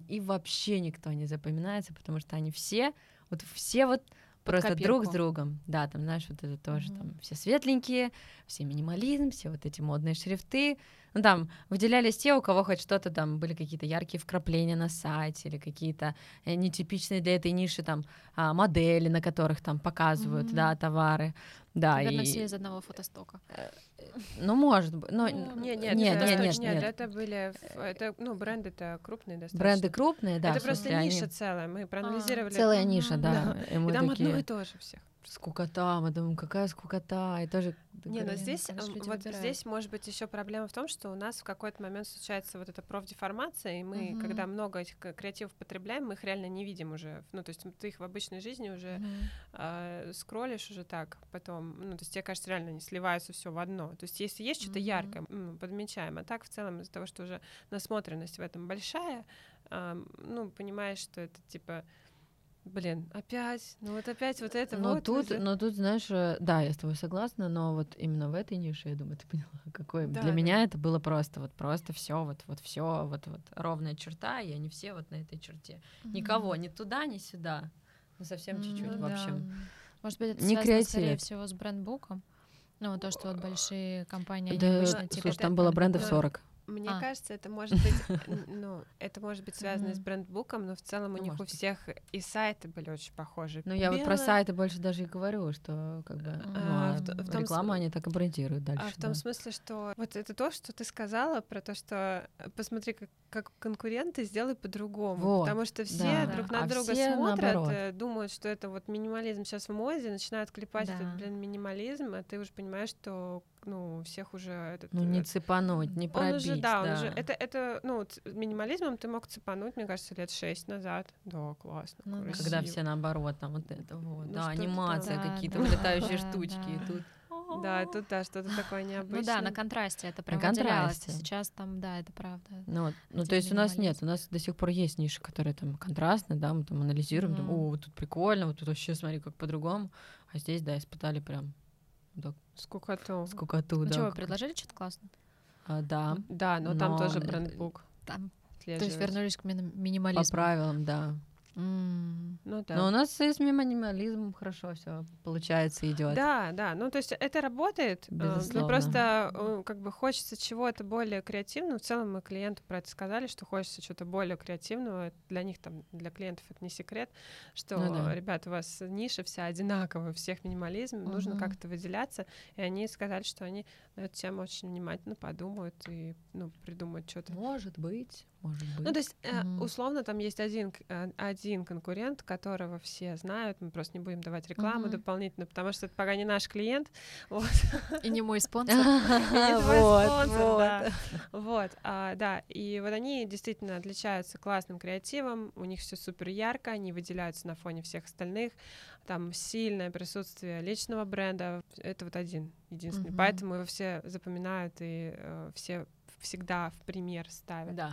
и вообще никто не запоминается, потому что они все, вот все вот просто друг с копирку. другом. Да, там, знаешь, вот это тоже Мгм. там все светленькие, все минимализм, все вот эти модные шрифты. Ну, там выделялись те, у кого хоть что-то там были какие-то яркие вкрапления на сайте или какие-то э, нетипичные для этой ниши там а, модели, на которых там показывают, Мгм. да, товары. Да, Наверное, и... все из одного фотостока. Ну, может быть. Но... Ну, Не, нет, нет, нет, это, нет, нет, нет. это были, ф- это, ну, бренды-то крупные достаточно. Бренды крупные, да, это просто смысле, они- ниша целая, мы проанализировали. Целая ниша, да. И И мы там такие, одно и то же всех. Скукота, мы думаем, какая скукота, и тоже... Не, но здесь, конечно, эм, вот выбирают. здесь может быть еще проблема в том, что у нас в какой-то момент случается вот эта профдеформация, и мы, Мгм. когда много этих к- креативов потребляем, мы их реально не видим уже. Ну, то есть ты их в обычной жизни уже Мгм. а, скроллишь уже так потом, ну, то есть тебе кажется, реально они сливаются все в одно. То есть если есть что-то Мгм. яркое, м, подмечаем, а так в целом из-за того, что уже насмотренность в этом большая, ам, ну, понимаешь, что это типа, блин, опять, ну вот опять вот это но вот. тут, уже. но тут, знаешь, э, да, я с тобой согласна, но вот именно в этой нише, я думаю, ты поняла, какой. Да, Для да. меня это было просто, вот просто все, вот, вот все, вот, вот ровная черта, и они все вот на этой черте. Никого, Мгм. ни туда, ни сюда. Ну, совсем чуть-чуть, Ну в да. общем. Может быть, это Не связано, креатив. скорее всего, с брендбуком. Ну, то, что вот большие компании, они Да, обычно Ну, типа... слушай, это- там было брендов да. 40. Мне А. кажется, это может быть, ну, это может быть связано с брендбуком, но в целом у Ну, них у всех и сайты были очень похожи. Ну, я вот про сайты больше даже и говорю, что как бы ну, А, а том рекламу см- они так и брендируют дальше. А в том да. смысле, что вот это то, что ты сказала про то, что э, посмотри, как, как конкуренты сделай по-другому. Вот, Потому что все да. друг А на друга все смотрят, наоборот. э, думают, что это вот минимализм сейчас в моде, начинают клепать Да. этот, блин, минимализм, а ты уже понимаешь, что ну, всех уже этот... Ну, не э, цепануть, не он пробить. уже, да, он уже, это, это, ну, минимализмом ты мог цепануть, мне кажется, лет шесть назад. Да, классно, Ну да. красиво. Когда все наоборот, там вот это вот, Ну, да, анимация, Да, какие-то да, вылетающие да, штучки, и да. тут Да, тут да, что-то такое необычное. Ну да, на контрасте это прям На контрасте. Сейчас там, да, это правда. Ну, вот. ну то есть у нас нет, у нас до сих пор есть ниши, которые там контрастные, да, мы там анализируем, там, Мгм. о, вот тут прикольно, вот тут вообще смотри, как по-другому. А здесь, да, испытали прям так, Скукоту. скукоту, Ну да. как- предложили что-то классное? А, да, Да, но там Но, тоже э, брендбук. Там, то есть вернулись к мини- по минимализму. правилам, да. Ну да. Но у нас с минимализмом хорошо все получается, идет. Да, да, ну то есть это работает, э, Безусловно. ну просто э, как бы хочется чего-то более креативного. В целом мы клиенту про это сказали, что хочется чего-то более креативного. Для них там, для клиентов это не секрет, что, Ну да. ребят, у вас ниша вся одинаковая, у всех минимализм, нужно Мгм. как-то выделяться. И они сказали, что они на эту тему очень внимательно подумают и ну, придумают что-то. Может быть, может быть. Ну, то есть, э, Мгм. условно, там есть один, э, один конкурент, которого все знают. Мы просто не будем давать рекламу Мгм. дополнительно, потому что это пока не наш клиент. Вот. И не мой спонсор. Не твой Вот, спонсор, вот. да. Вот, а, да. И вот они действительно отличаются классным креативом. У них все супер ярко, они выделяются на фоне всех остальных. Там сильное присутствие личного бренда. Это вот один, единственный. Поэтому его все запоминают и э, все всегда в пример ставят. Да,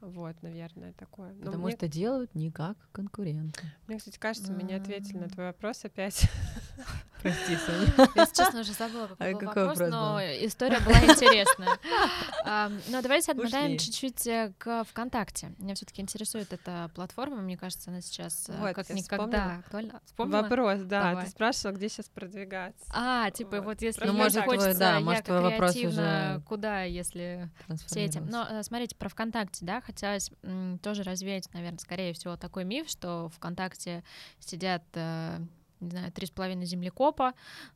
Вот, наверное, такое. Но потому мне, что делают не как конкуренты. мне, кстати, кажется, мы не ответили на А. твой вопрос опять. Прости, Соня. Если честно, уже забыла, какой А был какой вопрос, вопрос но был? история была интересная. Но давайте отмотаем чуть-чуть э, к ВКонтакте. Меня все таки интересует эта платформа, мне кажется, она сейчас э, Вот, как я никогда актуальна. Вспомнила? Вопрос, да. Давай. Ты спрашивала, где сейчас продвигаться. А, типа, Вот. вот если Ну, может, твой- хочется да, ярко, может, твой вопрос креативно, уже куда, если все этим. Но э, смотрите, про ВКонтакте, да, хотелось м, тоже развеять, наверное, скорее всего, такой миф, что ВКонтакте сидят не знаю, три с половиной землекопа,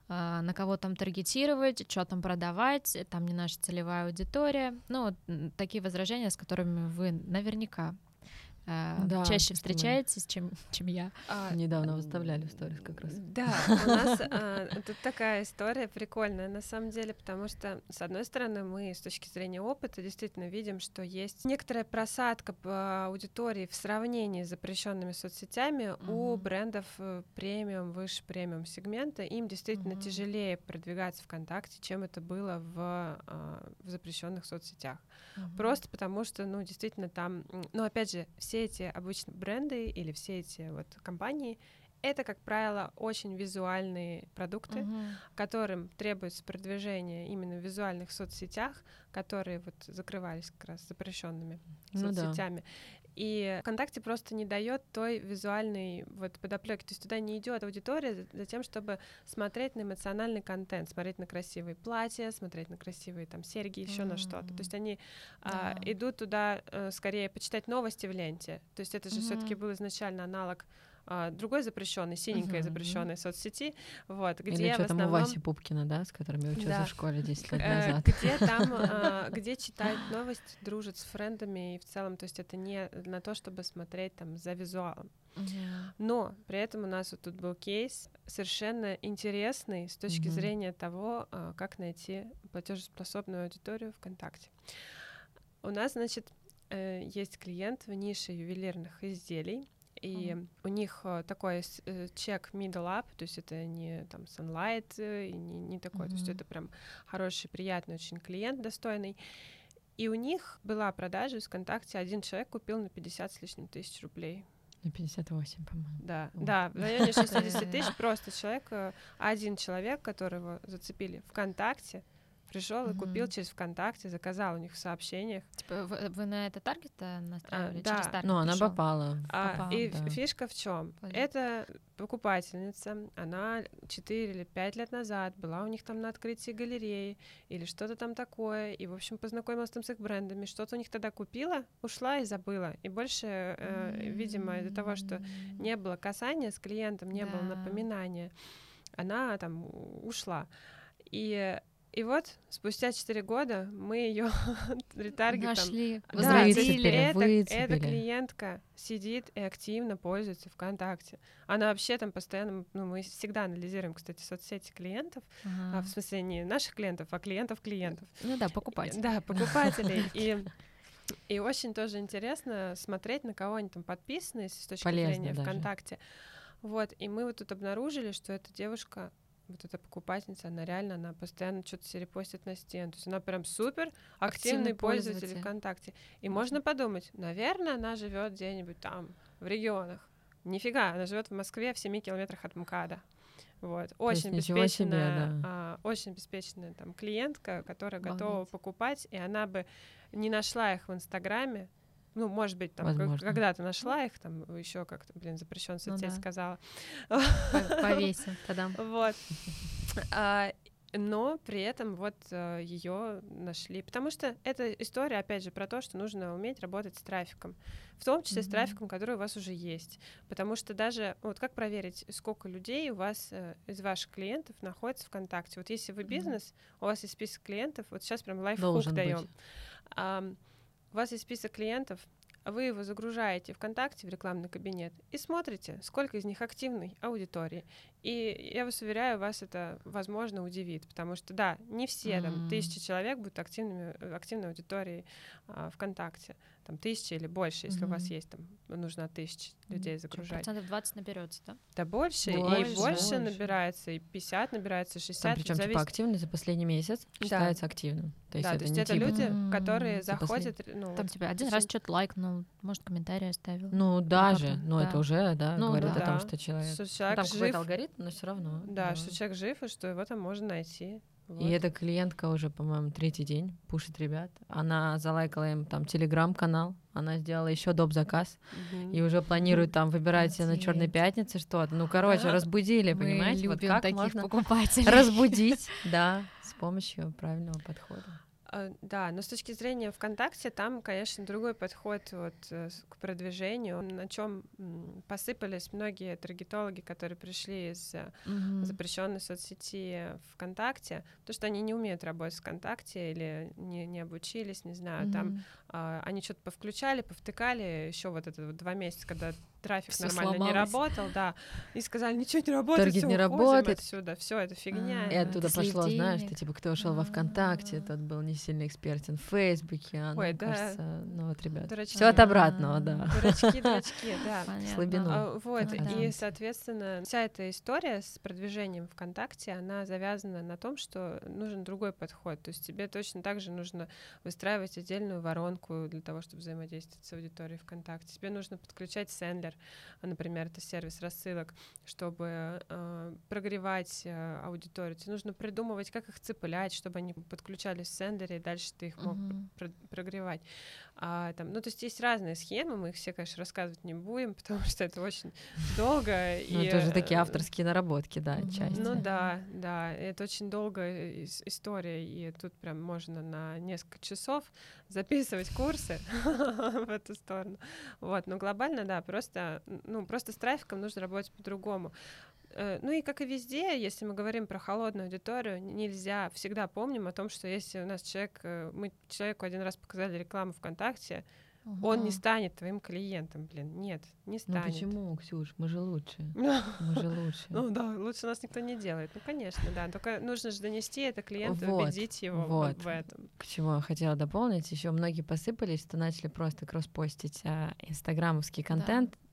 э, на кого там таргетировать, что там продавать, там не наша целевая аудитория. Ну, вот, такие возражения, с которыми вы наверняка Да, чаще встречаетесь, чем, чем я. А, Недавно выставляли в сторис как раз. Да, у нас а, тут такая история прикольная на самом деле, потому что, с одной стороны, мы с точки зрения опыта действительно видим, что есть некоторая просадка по аудитории в сравнении с запрещенными соцсетями у Мгм. брендов э, премиум, выше премиум сегмента. Им действительно Мгм. тяжелее продвигаться ВКонтакте, чем это было в, а, в запрещенных соцсетях. Просто потому что, ну, действительно там, ну, опять же, все эти обычно бренды или все эти вот компании, это, как правило, очень визуальные продукты, Мгм. которым требуется продвижение именно в визуальных соцсетях, которые вот закрывались как раз запрещенными Ну соцсетями. И ВКонтакте просто не дает той визуальной вот подоплеки. То есть туда не идет аудитория за- тем, чтобы смотреть на эмоциональный контент, смотреть на красивые платья, смотреть на красивые там серьги, еще на что-то. То есть они а, Да. идут туда э, скорее почитать новости в ленте. То есть это же все-таки Мгм. был изначально аналог а, другой запрещенной, синенькой Мгм. запрещенной соцсети, вот, где Или что в там у основном Васи Пупкина, да, с которыми я училась Да. в школе 10 лет Э, назад. где там, а, где читают новости, дружат с френдами и в целом, то есть это не на то, чтобы смотреть там за визуалом. Но при этом у нас вот тут был кейс совершенно интересный с точки Мгм. зрения того, а, как найти платежеспособную аудиторию ВКонтакте. У нас, значит, э, есть клиент в нише ювелирных изделий, и у них э, такой э, чек middle up, то есть это не там sunlight, э, и не, не такой, то есть это прям хороший, приятный очень клиент, достойный. И у них была продажа из ВКонтакте, один человек купил на 50 с лишним тысяч рублей. На 58, по-моему. Да, Вот. да, в районе 60 Да-да-да. тысяч просто человек, один человек, которого зацепили ВКонтакте, пришел и купил через ВКонтакте, заказал у них в сообщениях. Типа вы, вы на это таргет э, настраивали? да. Через таргет Ну, она попала. А, Попал, и да. фишка в чем? Это покупательница, она 4 или 5 лет назад была у них там на открытии галереи или что-то там такое, и, в общем, познакомилась там с их брендами, что-то у них тогда купила, ушла и забыла. И больше, э, видимо, из-за того, что не было касания с клиентом, не было Да. напоминания, она там ушла. И, и вот спустя 4 года мы ее ретаргетом Нашли, да. Выцепили, это, эта клиентка сидит и активно пользуется ВКонтакте. Она вообще там постоянно, ну, мы всегда анализируем, кстати, соцсети клиентов, а, Ага. в смысле не наших клиентов, а клиентов клиентов. Ну да, покупать. Да, покупателей. И, и очень тоже интересно смотреть, на кого они там подписаны, с точки Полезно зрения даже. ВКонтакте. Вот, и мы вот тут обнаружили, что эта девушка вот эта покупательница, она реально, она постоянно что-то себе репостит на стену. То есть она прям супер активный, Активный пользователь, пользователь. ВКонтакте. И можно подумать, наверное, она живет где-нибудь там, в регионах. Нифига, она живет в Москве в 7 километрах от МКАДа. Вот. Очень ничего себе, обеспеченная, да. а, очень обеспеченная там клиентка, которая Обалдеть. готова покупать, и она бы не нашла их в Инстаграме. Ну, может быть, там как- когда-то нашла их, там еще как-то, блин, запрещен Ну соцсеть да. сказала. По- Повесим. Тадам. Вот. А, но при этом вот ее нашли. Потому что эта история, опять же, про то, что нужно уметь работать с трафиком. В том числе с Мгм. трафиком, который у вас уже есть. Потому что даже, вот как проверить, сколько людей у вас э, из ваших клиентов находится ВКонтакте? Вот если вы бизнес, у вас есть список клиентов, вот сейчас прям лайфхук даем. быть. У вас есть список клиентов, а вы его загружаете ВКонтакте в рекламный кабинет и смотрите, сколько из них активной аудитории. И я вас уверяю, вас это, возможно, удивит, потому что, да, не все там М. тысячи человек будут активными, активной аудиторией а, ВКонтакте. Там тысячи или больше, если у вас есть там нужно тысяч людей загружать. Процентов 20 наберется, да? Да больше, и Больше, больше, больше. набирается, и 50 набирается, 60. Причем зависит- типа активный за последний месяц Да. считается активным. То есть да, это то есть это типа- люди, М, которые за послед- заходят, ну, Там вот тебя один то раз что-то лайкнул, может, комментарий оставил. Ну даже, как-то, но это да. уже, да, Ну, говорит да. о том, что человек. что Ну, человек там жив, какой-то алгоритм, но все равно. да, что человек жив, и что его там можно найти. Вот. И эта клиентка уже, по-моему, третий день пушит ребят. Она залайкала им там телеграм-канал, она сделала еще доп. заказ и уже планирует там выбирать себе на Черной пятнице что-то. Ну, короче, разбудили, Мы понимаете? Вот как таких можно покупателей. разбудить, да, с помощью правильного подхода. А, Да, но с точки зрения ВКонтакте, там, конечно, другой подход вот, э, к продвижению, на чем посыпались многие таргетологи, которые пришли из э, Мгм. запрещенной соцсети ВКонтакте, потому что они не умеют работать в ВКонтакте или не, не обучились, не знаю, там Мгм. а, они что-то повключали, повтыкали еще вот это вот два месяца, когда трафик Всё нормально не сломалось. работал, да, и сказали, ничего не работает, Таргет всё, не работает. отсюда, все это фигня. А, И оттуда это слив пошло, знаешь, что типа кто ушел во ВКонтакте, А. тот был не сильно экспертен в Фейсбуке, а, ну, Ой, да. кажется, ну вот, ребят, Дурачки. все от обратного, да. Дурачки, дурачки, да. Слабину. А, Вот, Ну да. и, соответственно, вся эта история с продвижением ВКонтакте, она завязана на том, что нужен другой подход. То есть тебе точно так же нужно выстраивать отдельную воронку для того, чтобы взаимодействовать с аудиторией ВКонтакте. Тебе нужно подключать сендлер, а, например, это сервис рассылок, чтобы э, прогревать э, аудиторию. Тебе нужно придумывать, как их цеплять, чтобы они подключались в сендере, и дальше ты их мог Мгм. про- прогревать. А, там, ну, то есть есть разные схемы, мы их все, конечно, рассказывать не будем, потому что это очень долго. Ну, и, это уже такие э, авторские наработки, да, отчасти. Ну да, да, это очень долгая ис- история, и тут прям можно на несколько часов записывать курсы в эту сторону. Вот, но глобально, да, просто, ну, просто с трафиком нужно работать по-другому. Э, Ну и как и везде, если мы говорим про холодную аудиторию, нельзя, всегда помним о том, что если у нас человек, э, мы человеку один раз показали рекламу ВКонтакте, он не станет твоим клиентом, блин, нет, не Ну станет. почему, Ксюш, мы же лучше, мы же лучше. Ну да, лучше нас никто не делает. Ну, конечно, да. Только нужно же донести это клиенту, Вот, убедить его в- вот. в этом. К чему я хотела дополнить, еще многие посыпались, что начали просто кросспостить а, инстаграмовский Да.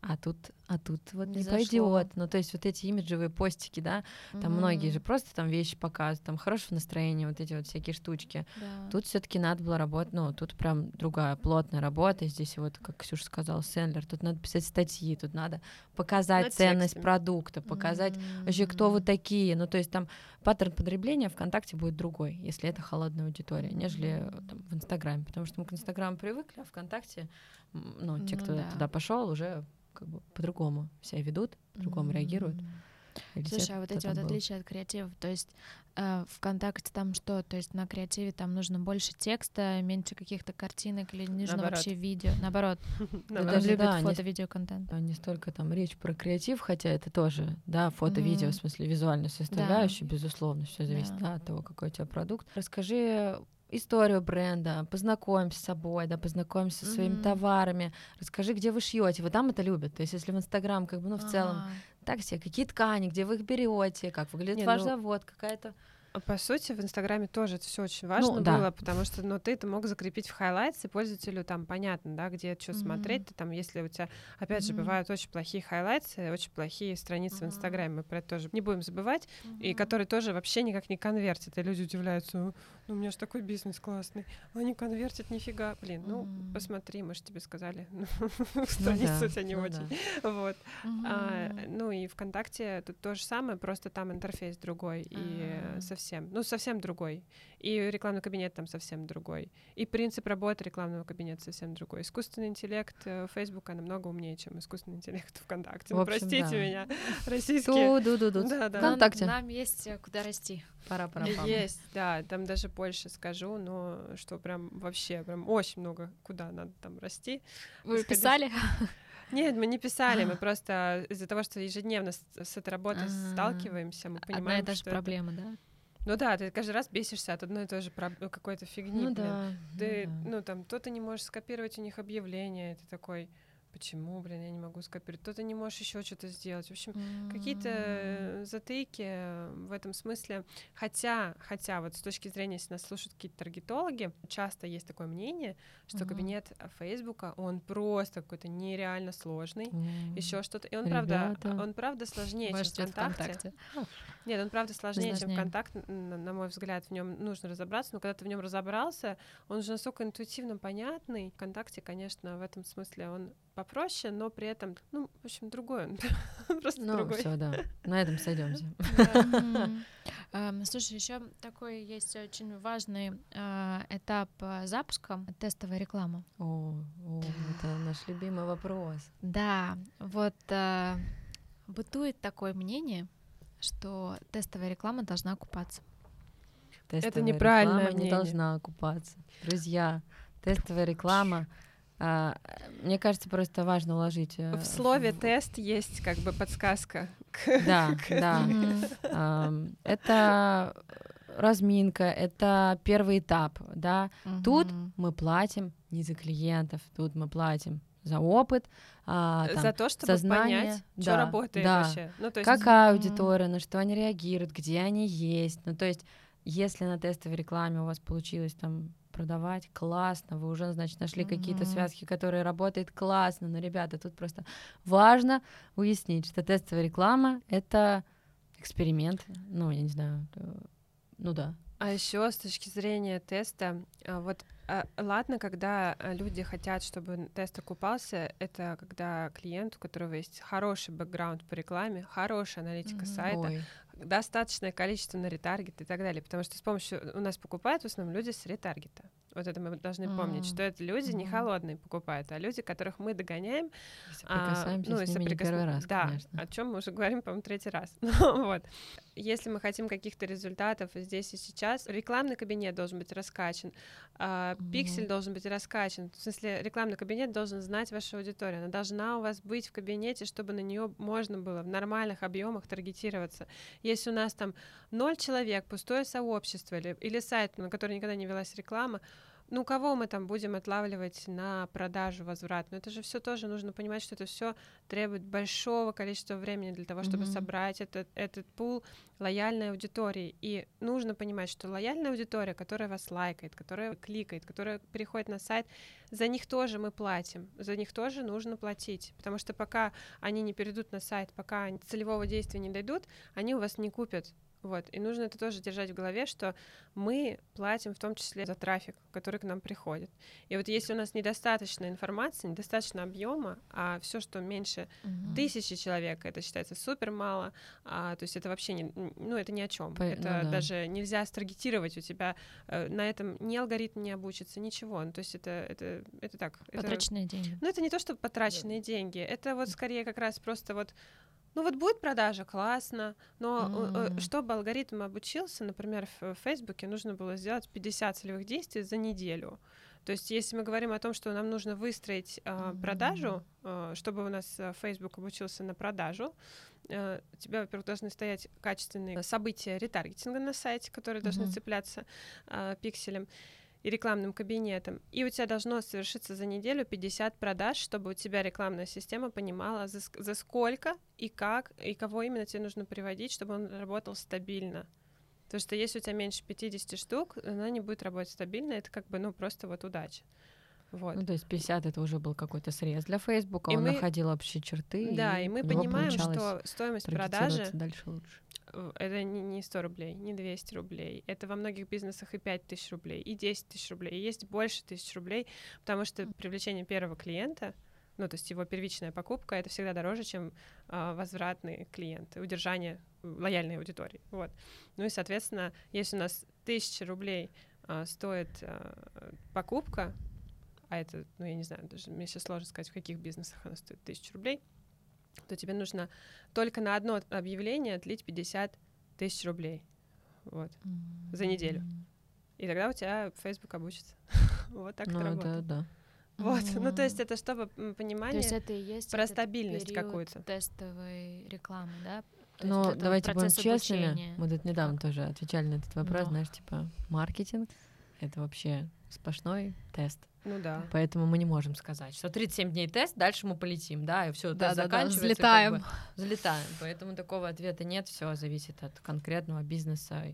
А тут, а тут вот Не не, пойдет. Ну, то есть вот эти имиджевые постики, да, там многие Мгм. же просто там вещи показывают, там хорошего настроения, вот эти вот всякие штучки. Да. Тут все-таки надо было работать, ну, тут прям другая плотная работа. Здесь вот, как Ксюша сказала, Сендлер, тут надо писать статьи, тут надо показать Над ценность текстами. продукта, показать вообще, кто вы такие. Ну, то есть там паттерн потребления ВКонтакте будет другой, если это холодная аудитория, нежели э, там, в Инстаграме. Потому что мы к Инстаграму привыкли, а ВКонтакте, ну, те, Ну кто да. туда пошел, уже как бы по-другому себя ведут, по-другому реагируют. М. Или те, Слушай, а вот эти вот был. отличия от креативов, то есть э, ВКонтакте там что? То есть на креативе там нужно больше текста, меньше каких-то картинок или нужно Наоборот. вообще видео? Наоборот, Да, даже не фото-видеоконтент. Не столько там речь про креатив, хотя это тоже, да, фото-видео, в смысле визуальной составляющей, безусловно, все зависит от того, какой у тебя продукт. Расскажи историю бренда, познакомься с собой, да, познакомься со своими товарами, расскажи, где вы шьете. Вот там это любят. То есть, если в Инстаграм, как бы, ну, в целом, Ага. так себе, какие ткани, где вы их берете, как выглядит Не, ваш ну, завод, какая-то По сути, в Инстаграме тоже это все очень важно Ну, да. было, потому что, ну, ты это мог закрепить в highlights, и пользователю там понятно, да, где что Мгм. смотреть, ты там, если у тебя, опять же, Мгм. бывают очень плохие highlights ы, очень плохие страницы в Мгм. Инстаграме, мы про это тоже не будем забывать, и которые тоже вообще никак не конвертят, и люди удивляются, «Ну, у меня же такой бизнес классный, а не конвертит нифига, блин, ну, Мгм. посмотри, мы же тебе сказали, страница у тебя не очень, вот. А, ну и ВКонтакте тут то же самое, просто там интерфейс другой и э, А. совсем, ну совсем другой. И рекламный кабинет там совсем другой. И принцип работы рекламного кабинета совсем другой. Искусственный интеллект э, Фейсбука намного умнее, чем искусственный интеллект ВКонтакте. В Ну, простите меня, российские. Да, да. ВКонтакте. Нам есть э, куда расти. Пора, пора. Есть, да, там даже больше скажу, но что прям вообще, прям очень много куда надо там расти. Вы Сходить. писали? Нет, мы не писали, мы просто из-за того, что ежедневно с, с этой работой А. сталкиваемся, мы понимаем, Одна и та же проблема, да? Ну да, ты каждый раз бесишься от одной и той же какой-то фигни. Ну да. Ты, ну да. ну там, то ты не можешь скопировать у них объявление, ты такой, почему, блин, я не могу скопировать, то ты не можешь еще что-то сделать. В общем, какие-то э, затыки э, в этом смысле. Хотя, хотя вот с точки зрения, если нас слушают какие-то таргетологи, часто есть такое мнение, что Мгм. кабинет э, Фейсбука, он просто какой-то нереально сложный. М. Еще что-то. И он правда, Ребята. он правда сложнее, чем цвет ВКонтакте. Нет, он правда сложнее, чем Сложнее. контакт, на, на мой взгляд, в нем нужно разобраться. Но когда ты в нем разобрался, он уже настолько интуитивно понятный. Вконтакте, конечно, в этом смысле он попроще, но при этом, ну, в общем, другой он. Просто Ну, другой. все, да. На этом сойдемся. Эм, Слушай, еще такой есть очень важный э, этап э, запуска тестовая реклама. О, это наш любимый вопрос. Да, вот э, бытует такое мнение, что тестовая реклама должна окупаться. Тестовая неправильное реклама не мнение. должна окупаться. Друзья, тестовая реклама. А, мне кажется, просто важно уложить. э, В слове тест есть как бы подсказка. к- Да, да. Это разминка, это первый этап, да. Тут мы платим не за клиентов, тут мы платим за опыт, а, там, За то, чтобы сознание, понять, что да, работает да. вообще. Ну, то есть, какая аудитория, на что они реагируют, где они есть. Ну, то есть, если на тестовой рекламе у вас получилось там продавать, классно, вы уже, значит, нашли какие-то Мгм. связки, которые работают классно. Но, ребята, тут просто важно уяснить, что тестовая реклама — это эксперимент. Ну, я не знаю, э, ну да. А еще с точки зрения теста, а, вот а, ладно, когда а, люди хотят, чтобы тест окупался, это когда клиент, у которого есть хороший бэкграунд по рекламе, хорошая аналитика Мгм. сайта, Ой. Достаточное количество на ретаргет и так далее. Потому что с помощью у нас покупают в основном люди с ретаргета. Вот это мы должны помнить, М. что это люди не Мгм. холодные покупают, а люди, которых мы догоняем. Соприкасаемся ну, с ними не соприкосн- первый раз, Да, конечно. о чем мы уже говорим, по-моему, третий раз. Вот. Если мы хотим каких-то результатов здесь и сейчас, рекламный кабинет должен быть раскачан, а, пиксель Мгм. должен быть раскачан. В смысле, рекламный кабинет должен знать вашу аудиторию. Она должна у вас быть в кабинете, чтобы на нее можно было в нормальных объемах таргетироваться. Если у нас там ноль человек, пустое сообщество или, или сайт, на который никогда не велась реклама, ну, кого мы там будем отлавливать на продажу возвратную? Это же все тоже нужно понимать, что это все требует большого количества времени для того, чтобы Мгм. собрать этот, этот пул лояльной аудитории. И нужно понимать, что лояльная аудитория, которая вас лайкает, которая кликает, которая переходит на сайт, за них тоже мы платим, за них тоже нужно платить, потому что пока они не перейдут на сайт, пока целевого действия не дойдут, они у вас не купят. Вот. И нужно это тоже держать в голове, что мы платим в том числе за трафик, который к нам приходит. И вот если у нас недостаточно информации, недостаточно объема, а все, что меньше Мгм. тысячи человек, это считается супер мало, а, то есть это вообще не, ну это ни о чем. По- это ну да. даже нельзя старгетировать у тебя э, на этом ни алгоритм не обучится, ничего. Ну, то есть это это это так. это- Потраченные деньги. ну, это не то, что потраченные деньги, это вот скорее как раз просто вот, ну вот будет продажа, классно, но э, э, М. чтобы алгоритм обучился, например, в в Фейсбуке нужно было сделать 50 целевых действий за неделю. То есть, если мы говорим о том, что нам нужно выстроить э, продажу, э, чтобы у нас э, Facebook обучился на продажу, э, у тебя, во-первых, должны стоять качественные события ретаргетинга на сайте, которые должны Мгм. цепляться э, пикселем и рекламным кабинетом. И у тебя должно совершиться за неделю 50 продаж, чтобы у тебя рекламная система понимала, за, за сколько и как, и кого именно тебе нужно приводить, чтобы он работал стабильно. Потому что если у тебя меньше 50 штук, она не будет работать стабильно, это как бы, ну, просто вот удача. Вот. Ну, то есть 50 это уже был какой-то срез для Фейсбука, и он мы... находил общие черты. Да, и, и мы понимаем, что стоимость продажи дальше лучше. Это не 100 рублей, не 200 рублей. Это во многих бизнесах и 5 тысяч рублей, и 10 тысяч рублей, и есть больше тысяч рублей, потому что привлечение первого клиента, ну, то есть его первичная покупка, это всегда дороже, чем э, возвратные клиенты, удержание лояльной аудитории. Вот. Ну и, соответственно, если у нас тысяча рублей э, стоит э, покупка, а это, ну, я не знаю, даже мне сейчас сложно сказать, в каких бизнесах она стоит тысячу рублей, то тебе нужно только на одно объявление отлить 50 тысяч рублей вот, mm-hmm. за неделю. И тогда у тебя Facebook обучится. вот так ну, это работает. Да, да. Вот, mm-hmm. ну то есть это чтобы понимание то есть это и есть про стабильность какую-то. тестовой рекламы, да? Ну, давайте будем честными. Мы тут недавно как? тоже отвечали на этот вопрос, Но. знаешь, типа маркетинг — это вообще сплошной тест. Ну да. Поэтому мы не можем сказать, что 37 дней тест, дальше мы полетим, да, и все, да, тест да, заканчивается. Да, взлетаем. Как бы, взлетаем. Поэтому такого ответа нет, все зависит от конкретного бизнеса,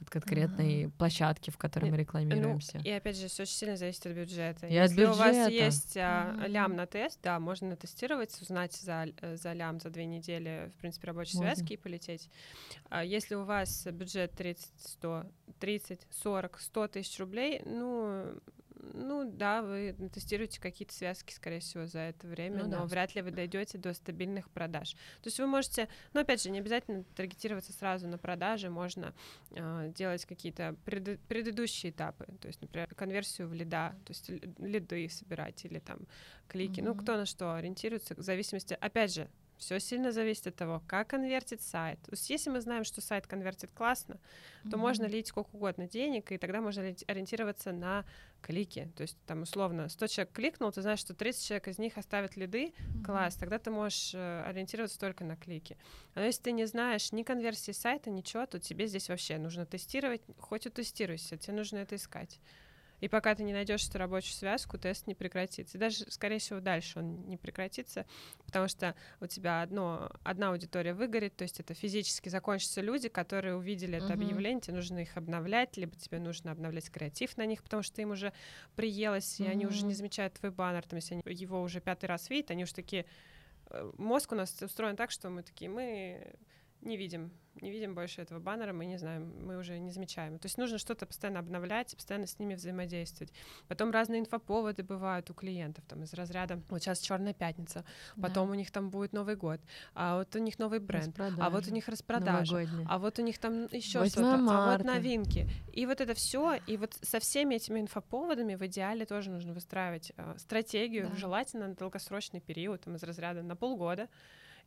от конкретной mm-hmm. площадки, в которой мы рекламируемся. Ну, и опять же, все очень сильно зависит от бюджета. И Если от бюджета. у вас есть а, mm-hmm. лям на тест, да, можно тестировать, узнать за, за лям за две недели, в принципе, рабочей можно. связки и полететь. А если у вас бюджет 30, 100, 30, 40, 100 тысяч рублей, ну, ну да, вы тестируете какие-то связки, скорее всего, за это время, ну, но да. вряд ли вы дойдете до стабильных продаж. То есть вы можете, ну опять же, не обязательно таргетироваться сразу на продажи, можно э, делать какие-то пред, предыдущие этапы, то есть, например, конверсию в лида, то есть лиды собирать или там клики, mm-hmm. ну кто на что ориентируется, в зависимости, опять же, все сильно зависит от того, как конвертит сайт. То есть, если мы знаем, что сайт конвертит классно, то mm-hmm. можно лить сколько угодно денег, и тогда можно ориентироваться на клики. То есть, там, условно, 100 человек кликнул, ты знаешь, что 30 человек из них оставят лиды, mm-hmm. класс, тогда ты можешь э, ориентироваться только на клики. А если ты не знаешь ни конверсии сайта, ничего, то тебе здесь вообще нужно тестировать, хоть и тестируйся, тебе нужно это искать. И пока ты не найдешь эту рабочую связку, тест не прекратится. И даже, скорее всего, дальше он не прекратится, потому что у тебя одно, одна аудитория выгорит, то есть это физически закончатся люди, которые увидели это uh-huh. объявление, тебе нужно их обновлять, либо тебе нужно обновлять креатив на них, потому что им уже приелось, и они уже не замечают твой баннер, там, если они его уже пятый раз видят, они уже такие... Э, мозг у нас устроен так, что мы такие, мы не видим, не видим больше этого баннера, мы не знаем, мы уже не замечаем. То есть нужно что-то постоянно обновлять, постоянно с ними взаимодействовать. Потом разные инфоповоды бывают у клиентов, там из разряда, вот сейчас Черная пятница, потом да. у них там будет Новый год, а вот у них новый бренд, а вот у них распродажа, а вот у них там еще что-то, а вот новинки. И вот это все, и вот со всеми этими инфоповодами в идеале тоже нужно выстраивать э, стратегию, да. желательно на долгосрочный период, там из разряда на полгода,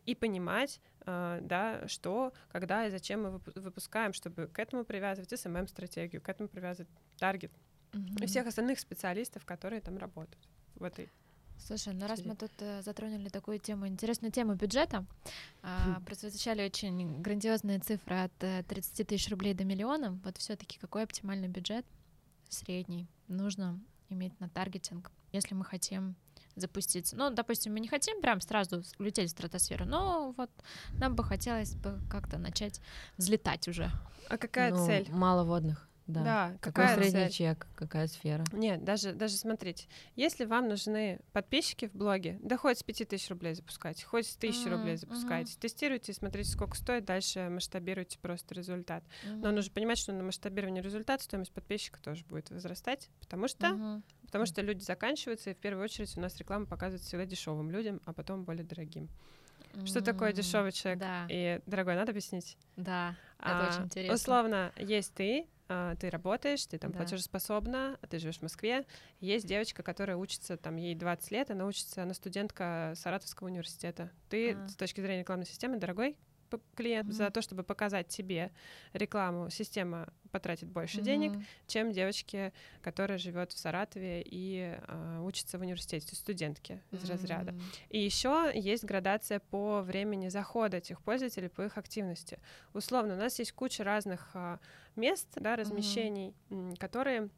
и понимать, э, да, что, когда и зачем мы выпускаем, чтобы к этому привязывать SMM-стратегию, к этому привязывать таргет mm-hmm. и всех остальных специалистов, которые там работают в этой Слушай, ну раз мы тут э, затронули такую тему, интересную тему бюджета, э, прозвучали очень грандиозные цифры от э, 30 тысяч рублей до миллиона. Вот все-таки какой оптимальный бюджет средний нужно иметь на таргетинг, если мы хотим запуститься. Ну, допустим, мы не хотим прям сразу улететь в стратосферу, но вот нам бы хотелось бы как-то начать взлетать уже. А какая ну, цель? Мало водных. Да. да какой какая средний цель? чек, какая сфера? Нет, даже, даже смотрите, если вам нужны подписчики в блоге, да хоть с 5000 рублей запускайте, хоть с 1000 mm-hmm. рублей запускайте, mm-hmm. тестируйте, смотрите, сколько стоит, дальше масштабируйте просто результат. Mm-hmm. Но нужно понимать, что на масштабирование результата стоимость подписчика тоже будет возрастать, потому что mm-hmm. Потому что люди заканчиваются, и в первую очередь у нас реклама показывает всегда дешевым людям, а потом более дорогим. Что такое дешевый человек да. и дорогой? Надо объяснить? Да, это а, очень интересно. Условно, есть ты, а, ты работаешь, ты там да. платежеспособна, ты живешь в Москве. Есть девочка, которая учится, там ей 20 лет, она учится, она студентка Саратовского университета. Ты а. с точки зрения рекламной системы дорогой клиент mm-hmm. за то, чтобы показать тебе рекламу, система потратит больше mm-hmm. денег, чем девочки, которая живет в Саратове и э, учится в университете, студентки из mm-hmm. разряда. И еще есть градация по времени захода этих пользователей, по их активности. Условно, у нас есть куча разных э, мест, да, размещений, mm-hmm. которые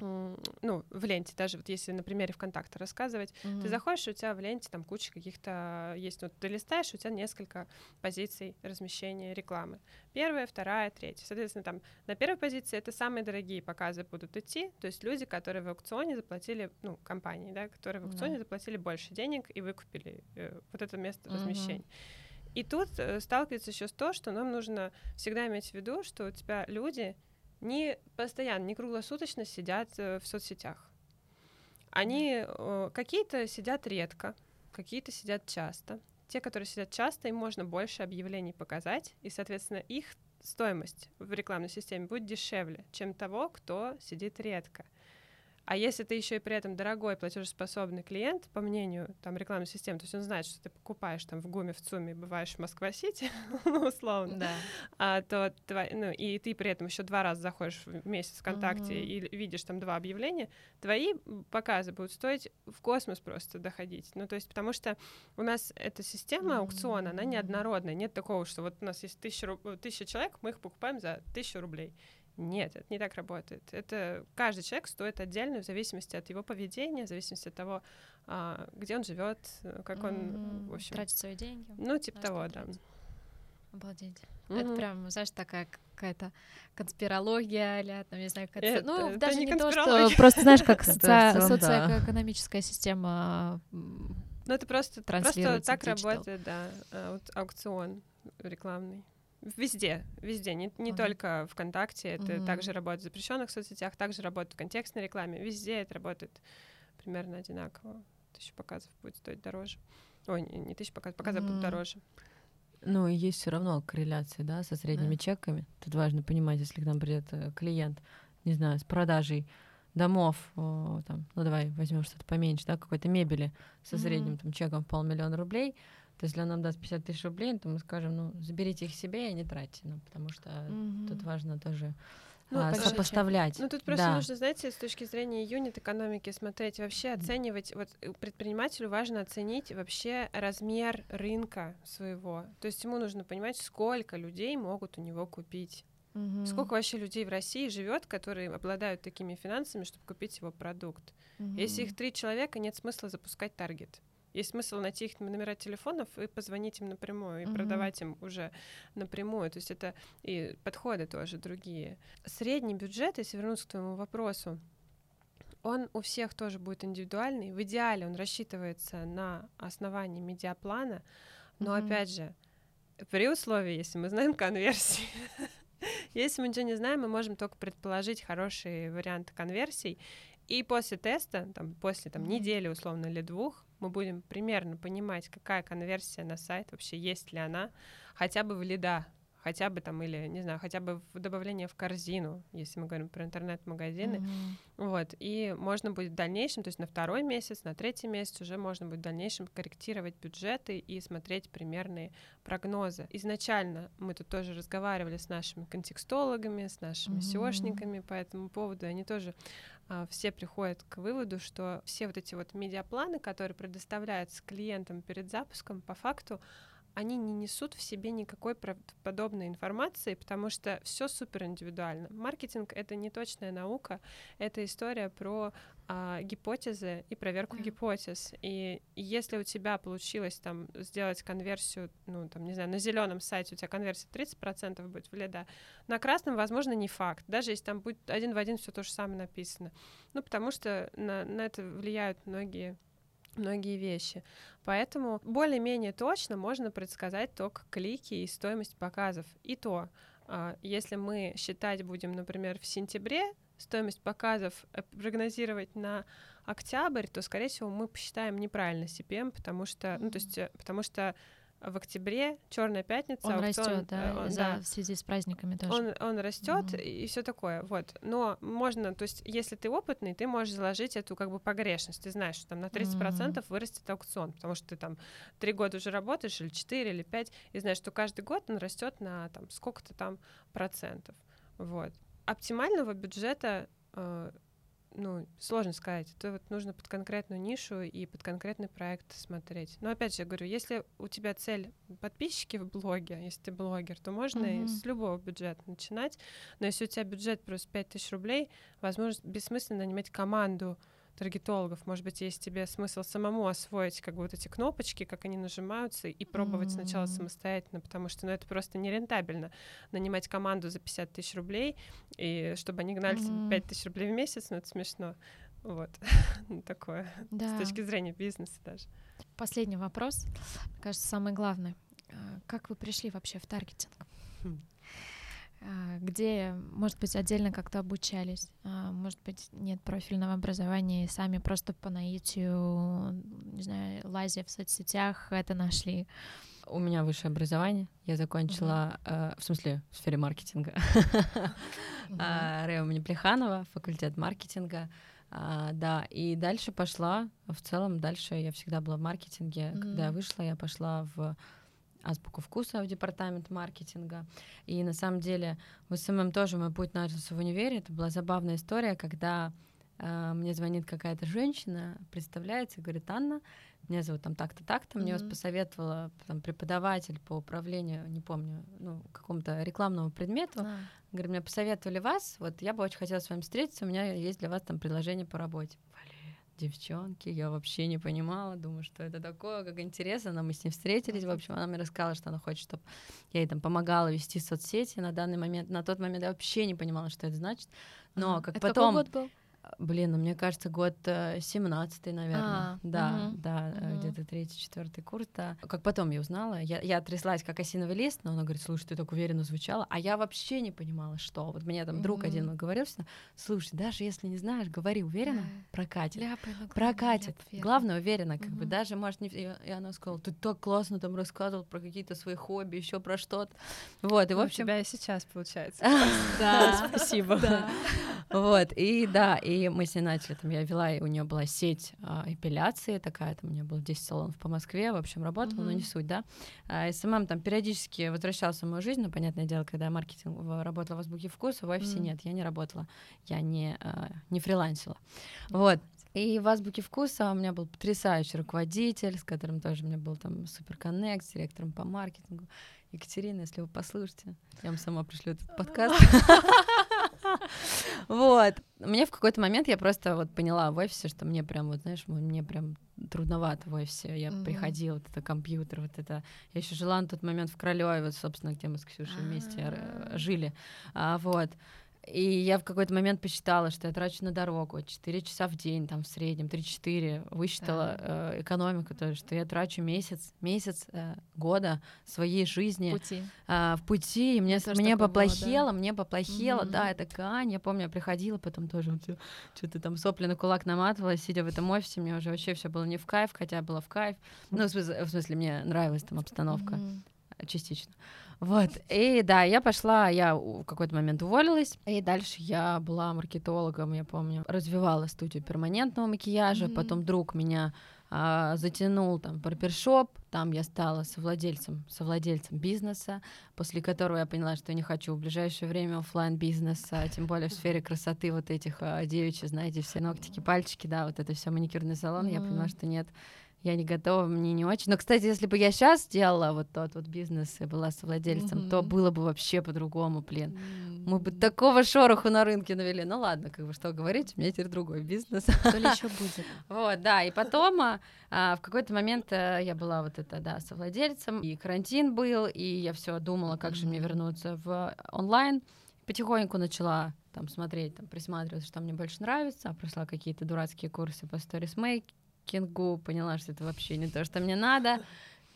ну, в ленте, даже вот если на примере ВКонтакте рассказывать, mm-hmm. ты заходишь, у тебя в ленте там куча каких-то есть, вот ты листаешь, у тебя несколько позиций размещения рекламы. Первая, вторая, третья. Соответственно, там на первой позиции это самые дорогие показы будут идти, то есть люди, которые в аукционе заплатили, ну, компании, да, которые в аукционе mm-hmm. заплатили больше денег и выкупили э, вот это место mm-hmm. размещения. И тут э, сталкивается еще с то, что нам нужно всегда иметь в виду, что у тебя люди не постоянно, не круглосуточно сидят э, в соцсетях. Они э, какие-то сидят редко, какие-то сидят часто. Те, которые сидят часто, им можно больше объявлений показать, и, соответственно, их стоимость в рекламной системе будет дешевле, чем того, кто сидит редко. А если ты еще и при этом дорогой платежеспособный клиент, по мнению там рекламной системы, то есть он знает, что ты покупаешь там в ГУМе, в ЦУМе, бываешь в Москва-Сити, ну, условно, да. а, то твои, ну, и ты при этом еще два раза заходишь в месяц ВКонтакте mm-hmm. и видишь там два объявления, твои показы будут стоить в космос просто доходить. Ну, то есть потому что у нас эта система аукциона, она неоднородная. Нет такого, что вот у нас есть тысяча, тысяча человек, мы их покупаем за тысячу рублей. Нет, это не так работает. Это каждый человек стоит отдельно в зависимости от его поведения, в зависимости от того, а, где он живет, как он, mm-hmm. в общем, тратит свои деньги. Ну типа того, да. Обалдеть. Mm-hmm. Это прям, знаешь, такая какая-то конспирология, или там, не знаю, какая-то... Это, ну, это даже не, не то, что просто, знаешь, как соци... социоэкономическая система Ну, это просто, просто так работает, да, аукцион рекламный. Везде, везде, не, не uh-huh. только ВКонтакте, это uh-huh. также работает в запрещенных соцсетях, также работает в контекстной рекламе, везде это работает примерно одинаково. Тысяча показов будет стоить дороже. Ой, не, не тысяча показов, показов uh-huh. будут дороже. Ну, и есть все равно корреляция, да, со средними yeah. чеками. Тут важно понимать, если к нам придет э, клиент, не знаю, с продажей домов, о, там, ну давай возьмем что-то поменьше, да, какой-то мебели со средним mm-hmm. там чеком в полмиллиона рублей, то есть, если он нам даст 50 тысяч рублей, то мы скажем, ну, заберите их себе и не тратьте, ну, потому что mm-hmm. тут важно тоже ну, а, сопоставлять. Ну, тут просто да. нужно, знаете, с точки зрения юнит экономики смотреть, вообще оценивать, вот э, предпринимателю важно оценить вообще размер рынка своего. То есть ему нужно понимать, сколько людей могут у него купить. Угу. Сколько вообще людей в России живет, которые обладают такими финансами, чтобы купить его продукт. Угу. Если их три человека, нет смысла запускать таргет. Есть смысл найти их номера телефонов и позвонить им напрямую, и mm-hmm. продавать им уже напрямую. То есть это и подходы тоже другие. Средний бюджет, если вернуться к твоему вопросу, он у всех тоже будет индивидуальный. В идеале он рассчитывается на основании медиаплана, но mm-hmm. опять же, при условии, если мы знаем конверсии. Если мы ничего не знаем, мы можем только предположить хорошие варианты конверсий. И после теста, там, после там, недели условно или двух, мы будем примерно понимать, какая конверсия на сайт, вообще есть ли она, хотя бы в лида, хотя бы там, или, не знаю, хотя бы в добавление в корзину, если мы говорим про интернет-магазины. Mm-hmm. Вот, и можно будет в дальнейшем, то есть на второй месяц, на третий месяц уже можно будет в дальнейшем корректировать бюджеты и смотреть примерные прогнозы. Изначально мы тут тоже разговаривали с нашими контекстологами, с нашими mm-hmm. SEOшниками по этому поводу, они тоже все приходят к выводу, что все вот эти вот медиапланы, которые предоставляются клиентам перед запуском, по факту они не несут в себе никакой подобной информации, потому что все супер индивидуально. Маркетинг это не точная наука, это история про а, гипотезы и проверку гипотез. И если у тебя получилось там сделать конверсию, ну там не знаю, на зеленом сайте у тебя конверсия 30% будет в лида, на красном, возможно, не факт, даже если там будет один в один все то же самое написано. Ну потому что на, на это влияют многие многие вещи. Поэтому более-менее точно можно предсказать только клики и стоимость показов. И то, а, если мы считать будем, например, в сентябре стоимость показов э, прогнозировать на октябрь, то, скорее всего, мы посчитаем неправильно CPM, потому что, ну, то есть, э, потому что в октябре Черная пятница. Он растет, да, э, он, за, да, в связи с праздниками тоже. Он, он растет mm-hmm. и все такое, вот. Но можно, то есть, если ты опытный, ты можешь заложить эту как бы погрешность. Ты знаешь, что там на 30% mm-hmm. вырастет аукцион, потому что ты там три года уже работаешь, или четыре, или пять, и знаешь, что каждый год он растет на там сколько-то там процентов. Вот. Оптимального бюджета э, ну, сложно сказать. Это вот нужно под конкретную нишу и под конкретный проект смотреть. Но опять же, я говорю, если у тебя цель подписчики в блоге, если ты блогер, то можно mm-hmm. и с любого бюджета начинать. Но если у тебя бюджет просто 5000 рублей, возможно, бессмысленно нанимать команду таргетологов. Может быть, есть тебе смысл самому освоить как бы вот эти кнопочки, как они нажимаются, и пробовать mm-hmm. сначала самостоятельно, потому что ну, это просто нерентабельно. Нанимать команду за 50 тысяч рублей, и чтобы они гнали mm-hmm. 5 тысяч рублей в месяц, ну это смешно. Вот, такое, да. с точки зрения бизнеса даже. Последний вопрос, кажется, самый главный. А, как вы пришли вообще в таргетинг? А, где, может быть, отдельно как-то обучались, а, может быть, нет профильного образования, и сами просто по наитию, не знаю, лазя в соцсетях, это нашли. У меня высшее образование. Я закончила, uh-huh. э, в смысле, в сфере маркетинга. uh-huh. Плеханова, факультет маркетинга. А, да, и дальше пошла. В целом, дальше я всегда была в маркетинге. Mm-hmm. Когда я вышла, я пошла в Азбуку вкуса в департамент маркетинга. И на самом деле в SMM тоже мой путь начался в универе. Это была забавная история, когда э, мне звонит какая-то женщина, представляется, говорит, Анна, меня зовут там так-то, так-то, mm-hmm. мне вас посоветовала там, преподаватель по управлению, не помню, ну, какому-то рекламному предмету. А. Говорит, мне посоветовали вас, вот я бы очень хотела с вами встретиться, у меня есть для вас там предложение по работе девчонки, я вообще не понимала, думаю, что это такое, как интересно, но мы с ней встретились, в общем, она мне рассказала, что она хочет, чтобы я ей там помогала вести соцсети на данный момент, на тот момент я вообще не понимала, что это значит, но как это потом... Какой год был? Блин, ну мне кажется, год 17 э, наверное. А, да, угу, да, угу. где-то третий, четвертый курс, да. Как потом я узнала, я, я тряслась как осиновый лист, но она говорит, слушай, ты так уверенно звучала, а я вообще не понимала, что. Вот мне там угу. друг один говорил, что, слушай, даже если не знаешь, говори уверенно, прокатит. Ляпай, прокатит. Ляп, Главное, уверенно, как угу. бы, даже, может, не... И она сказала, ты так классно там рассказывал про какие-то свои хобби, еще про что-то. Вот, и в общем... У тебя и сейчас получается. Да, спасибо. Вот, и да, и мы с ней начали, там, я вела, и у нее была сеть а, эпиляции такая, там, у нее было 10 салонов по Москве, в общем, работала, mm-hmm. но не суть, да. А, SMM там периодически возвращался в мою жизнь, но, понятное дело, когда я маркетинг работала в Азбуке вкуса, в офисе mm-hmm. нет, я не работала, я не, а, не фрилансила. Mm-hmm. Вот, и в азбуке вкуса у меня был потрясающий руководитель, с которым тоже у меня был там супер коннект, с директором по маркетингу. Екатерина, если вы послушаете, я вам сама пришлю этот подкаст. Вот. Мне в какой-то момент я просто вот поняла в офисе, что мне прям, вот знаешь, мне прям трудновато в офисе. Я приходила, вот это компьютер, вот это... Я еще жила на тот момент в Королёве, вот, собственно, где мы с Ксюшей вместе а. жили. А, вот. И я в какой-то момент посчитала, что я трачу на дорогу 4 часа в день, там в среднем 3-4, высчитала э, экономику, то что я трачу месяц, месяц э, года своей жизни пути. Э, в пути, и мне, мне поплохело, было, да? мне поплохело, mm-hmm. да, это Кань, я помню, я приходила, потом тоже вот, что-то там сопли на кулак наматывала, сидя в этом офисе, мне уже вообще все было не в кайф, хотя было в кайф, ну, в смысле, в смысле мне нравилась там обстановка mm-hmm. частично. Вот, и да, я пошла, я в какой-то момент уволилась, и дальше я была маркетологом, я помню, развивала студию перманентного макияжа, mm-hmm. потом друг меня а, затянул там барбершоп, там я стала совладельцем, совладельцем бизнеса, после которого я поняла, что не хочу в ближайшее время офлайн бизнеса, тем более в сфере красоты вот этих а, девичьи, знаете, все ногтики, пальчики, да, вот это все маникюрный салон, mm-hmm. я поняла, что нет, я не готова, мне не очень. Но, кстати, если бы я сейчас сделала вот тот вот бизнес и была совладельцем, mm-hmm. то было бы вообще по-другому, блин. Mm-hmm. Мы бы такого шороху на рынке навели. Ну ладно, как бы что говорить, у меня теперь другой бизнес. То ли еще будет. Вот, да, и потом а, а, в какой-то момент а, я была вот это, да, совладельцем, и карантин был, и я все думала, как же мне вернуться в онлайн. Потихоньку начала там смотреть, там присматриваться, что мне больше нравится, прошла какие-то дурацкие курсы по сторисмейк Кингу, поняла, что это вообще не то, что мне надо.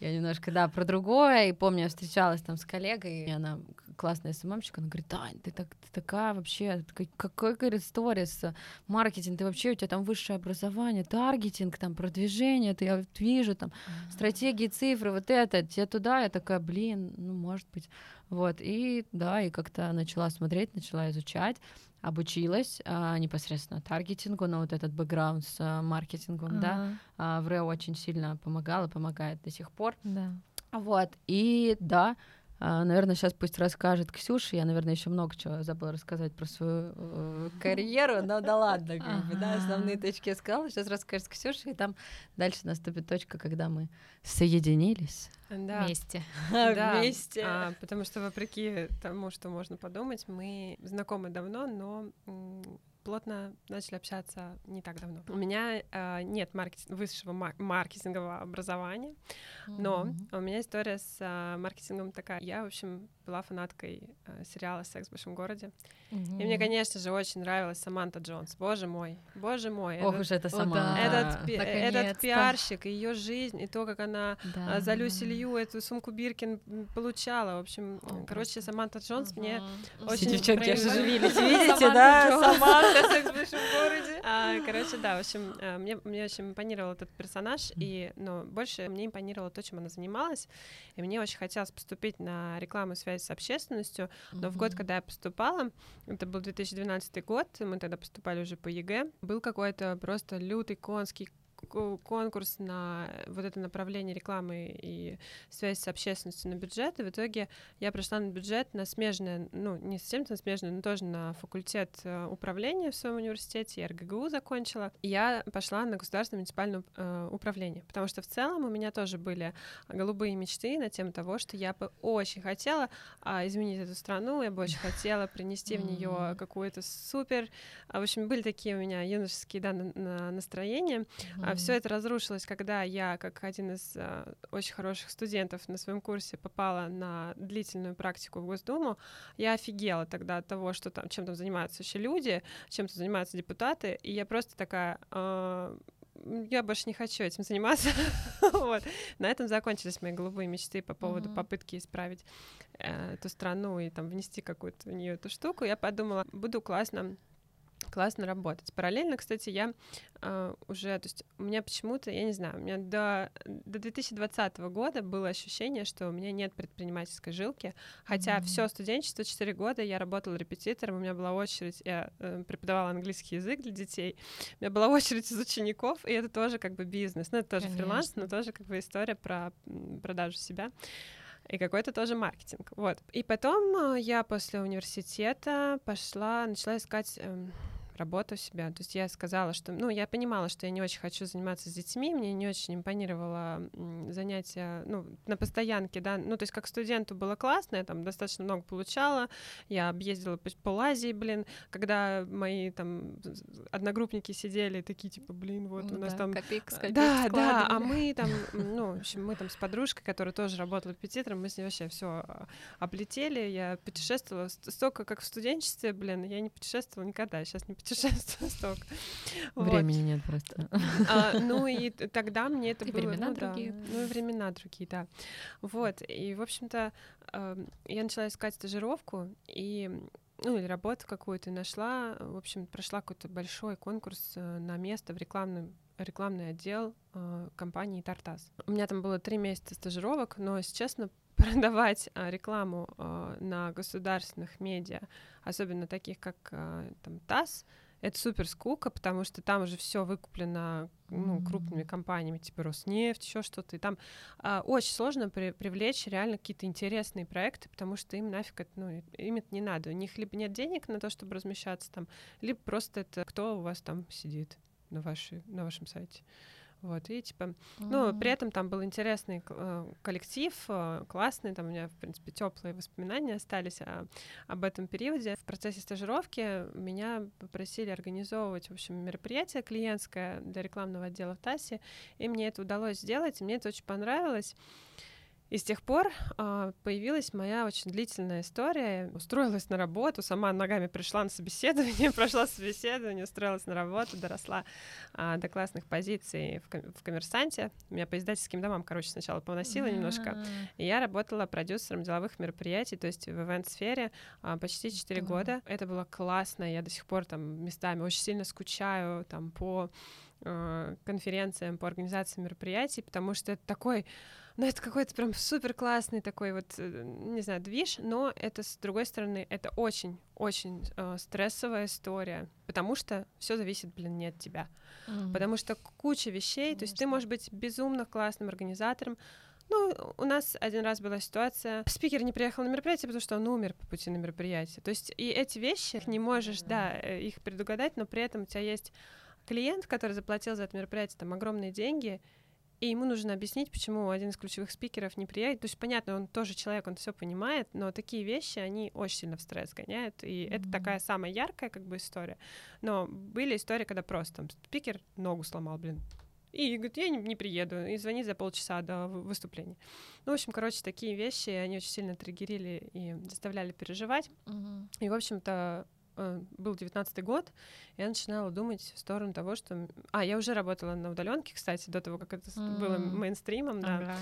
Я немножко, да, про другое. И помню, я встречалась там с коллегой, и она классная СММщик, она говорит, Тань, ты, так, ты такая вообще, какой, говорит, сторис, маркетинг, ты вообще, у тебя там высшее образование, таргетинг, там, продвижение, ты, я вижу, там, стратегии, цифры, вот это, тебе туда, я такая, блин, ну, может быть, вот, и, да, и как-то начала смотреть, начала изучать, обучилась а, непосредственно таргетингу, на вот этот бэкграунд с а, маркетингом, uh-huh. да, а, в Рэо очень сильно помогала, помогает до сих пор. Да. Вот, и да, наверное, сейчас пусть расскажет Ксюша. Я, наверное, еще много чего забыла рассказать про свою э, карьеру, но да ладно, как бы, да, основные точки я сказала. Сейчас расскажет Ксюша, и там дальше наступит точка, когда мы соединились. Да. Вместе. Да, вместе. А, потому что, вопреки тому, что можно подумать, мы знакомы давно, но плотно начали общаться не так давно. У меня э, нет маркет... высшего мар- маркетингового образования, но mm-hmm. у меня история с э, маркетингом такая. Я, в общем, была фанаткой э, сериала «Секс в большом городе». Mm-hmm. И мне, конечно же, очень нравилась Саманта Джонс. Боже мой, боже мой. Ох уж это сама. Этот, пи- этот пиарщик, ее жизнь, и то, как она да. за Люси Лью эту сумку Биркин получала. В общем, О, короче. Саманта Джонс uh-huh. мне uh-huh. очень... Все девчонки оживились, видите, да? Саманта «Секс в большом городе». А, короче, да, в общем, э, мне, мне очень импонировал этот персонаж, и, но больше мне импонировало то, чем она занималась, и мне очень хотелось поступить на рекламу и связи с общественностью, но mm-hmm. в год, когда я поступала, это был 2012 год, мы тогда поступали уже по ЕГЭ, был какой-то просто лютый конский конкурс на вот это направление рекламы и связь с общественностью на бюджет, и в итоге я пришла на бюджет на смежное, ну, не совсем на смежное, но тоже на факультет э, управления в своем университете, я РГГУ закончила, и я пошла на государственное муниципальное э, управление, потому что в целом у меня тоже были голубые мечты на тему того, что я бы очень хотела а, изменить эту страну, я бы очень хотела принести в нее какую-то супер, а, в общем, были такие у меня юношеские да, на, настроения, mm-hmm. Все это разрушилось, когда я, как один из а, очень хороших студентов на своем курсе, попала на длительную практику в Госдуму. Я офигела тогда от того, что там чем там занимаются еще люди, чем там занимаются депутаты, и я просто такая. Э, я больше не хочу этим заниматься. вот. На этом закончились мои голубые мечты по поводу mm-hmm. попытки исправить э, эту страну и там внести какую-то в нее эту штуку. Я подумала, буду классно классно работать. Параллельно, кстати, я э, уже, то есть у меня почему-то, я не знаю, у меня до, до 2020 года было ощущение, что у меня нет предпринимательской жилки, хотя mm-hmm. все студенчество, 4 года я работала репетитором, у меня была очередь, я э, преподавала английский язык для детей, у меня была очередь из учеников, и это тоже как бы бизнес, ну это тоже Конечно. фриланс, но тоже как бы история про продажу себя и какой-то тоже маркетинг. Вот. И потом э, я после университета пошла, начала искать эм, работу себя. То есть я сказала, что, ну, я понимала, что я не очень хочу заниматься с детьми, мне не очень импонировало занятия, ну, на постоянке, да, ну, то есть как студенту было классно, я там достаточно много получала, я объездила по, Азии, блин, когда мои там одногруппники сидели такие, типа, блин, вот ну, у нас да, там... Копейка, копейка да, да, а мы там, ну, в общем, мы там с подружкой, которая тоже работала репетитором, мы с ней вообще все а, облетели, я путешествовала столько, как в студенчестве, блин, я не путешествовала никогда, сейчас не путешествую путешествую столько. Времени нет просто. А, ну и тогда мне это и было... времена ну, другие. Да, ну и времена другие, да. Вот, и, в общем-то, я начала искать стажировку, и ну, или работу какую-то нашла, в общем, прошла какой-то большой конкурс э, на место в рекламном рекламный отдел э, компании Тартас. У меня там было три месяца стажировок, но, если честно, продавать э, рекламу э, на государственных медиа, особенно таких как э, там ТАСС, это супер скука, потому что там уже все выкуплено ну, крупными компаниями, типа Роснефть, еще что-то. И там а, очень сложно при, привлечь реально какие-то интересные проекты, потому что им нафиг это, ну, им это не надо. У них либо нет денег на то, чтобы размещаться там, либо просто это кто у вас там сидит на, вашей, на вашем сайте. Вот, и типа, mm-hmm. ну, при этом там был интересный э, коллектив, э, классный, там у меня, в принципе, теплые воспоминания остались о, об этом периоде. В процессе стажировки меня попросили организовывать, в общем, мероприятие клиентское для рекламного отдела в ТАССе, и мне это удалось сделать, и мне это очень понравилось. И с тех пор э, появилась моя очень длительная история. Устроилась на работу, сама ногами пришла на собеседование, прошла собеседование, устроилась на работу, доросла э, до классных позиций в, ком- в коммерсанте. Меня по издательским домам, короче, сначала поносило mm-hmm. немножко. И я работала продюсером деловых мероприятий, то есть в ивент-сфере э, почти 4 mm-hmm. года. Это было классно, я до сих пор там местами очень сильно скучаю там по конференциям, по организации мероприятий, потому что это такой ну, это какой-то прям супер классный такой вот, э, не знаю, движ, но это, с другой стороны, это очень-очень э, стрессовая история, потому что все зависит, блин, не от тебя. Mm-hmm. Потому что куча вещей, Конечно. то есть ты можешь быть безумно классным организатором, Ну, у нас один раз была ситуация, спикер не приехал на мероприятие, потому что он умер по пути на мероприятие. То есть и эти вещи не можешь, да, э, их предугадать, но при этом у тебя есть клиент, который заплатил за это мероприятие там огромные деньги, и ему нужно объяснить, почему один из ключевых спикеров не приедет. То есть, понятно, он тоже человек, он все понимает, но такие вещи, они очень сильно в стресс гоняют. И mm-hmm. это такая самая яркая как бы история. Но были истории, когда просто там спикер ногу сломал, блин, и говорит, я не, не приеду, и звонит за полчаса до выступления. Ну, в общем, короче, такие вещи, они очень сильно триггерили и заставляли переживать. Uh-huh. И, в общем-то, э, был девятнадцатый год, я начинала думать в сторону того, что... А, я уже работала на удаленке, кстати, до того, как это mm. было мейнстримом, да. Ага.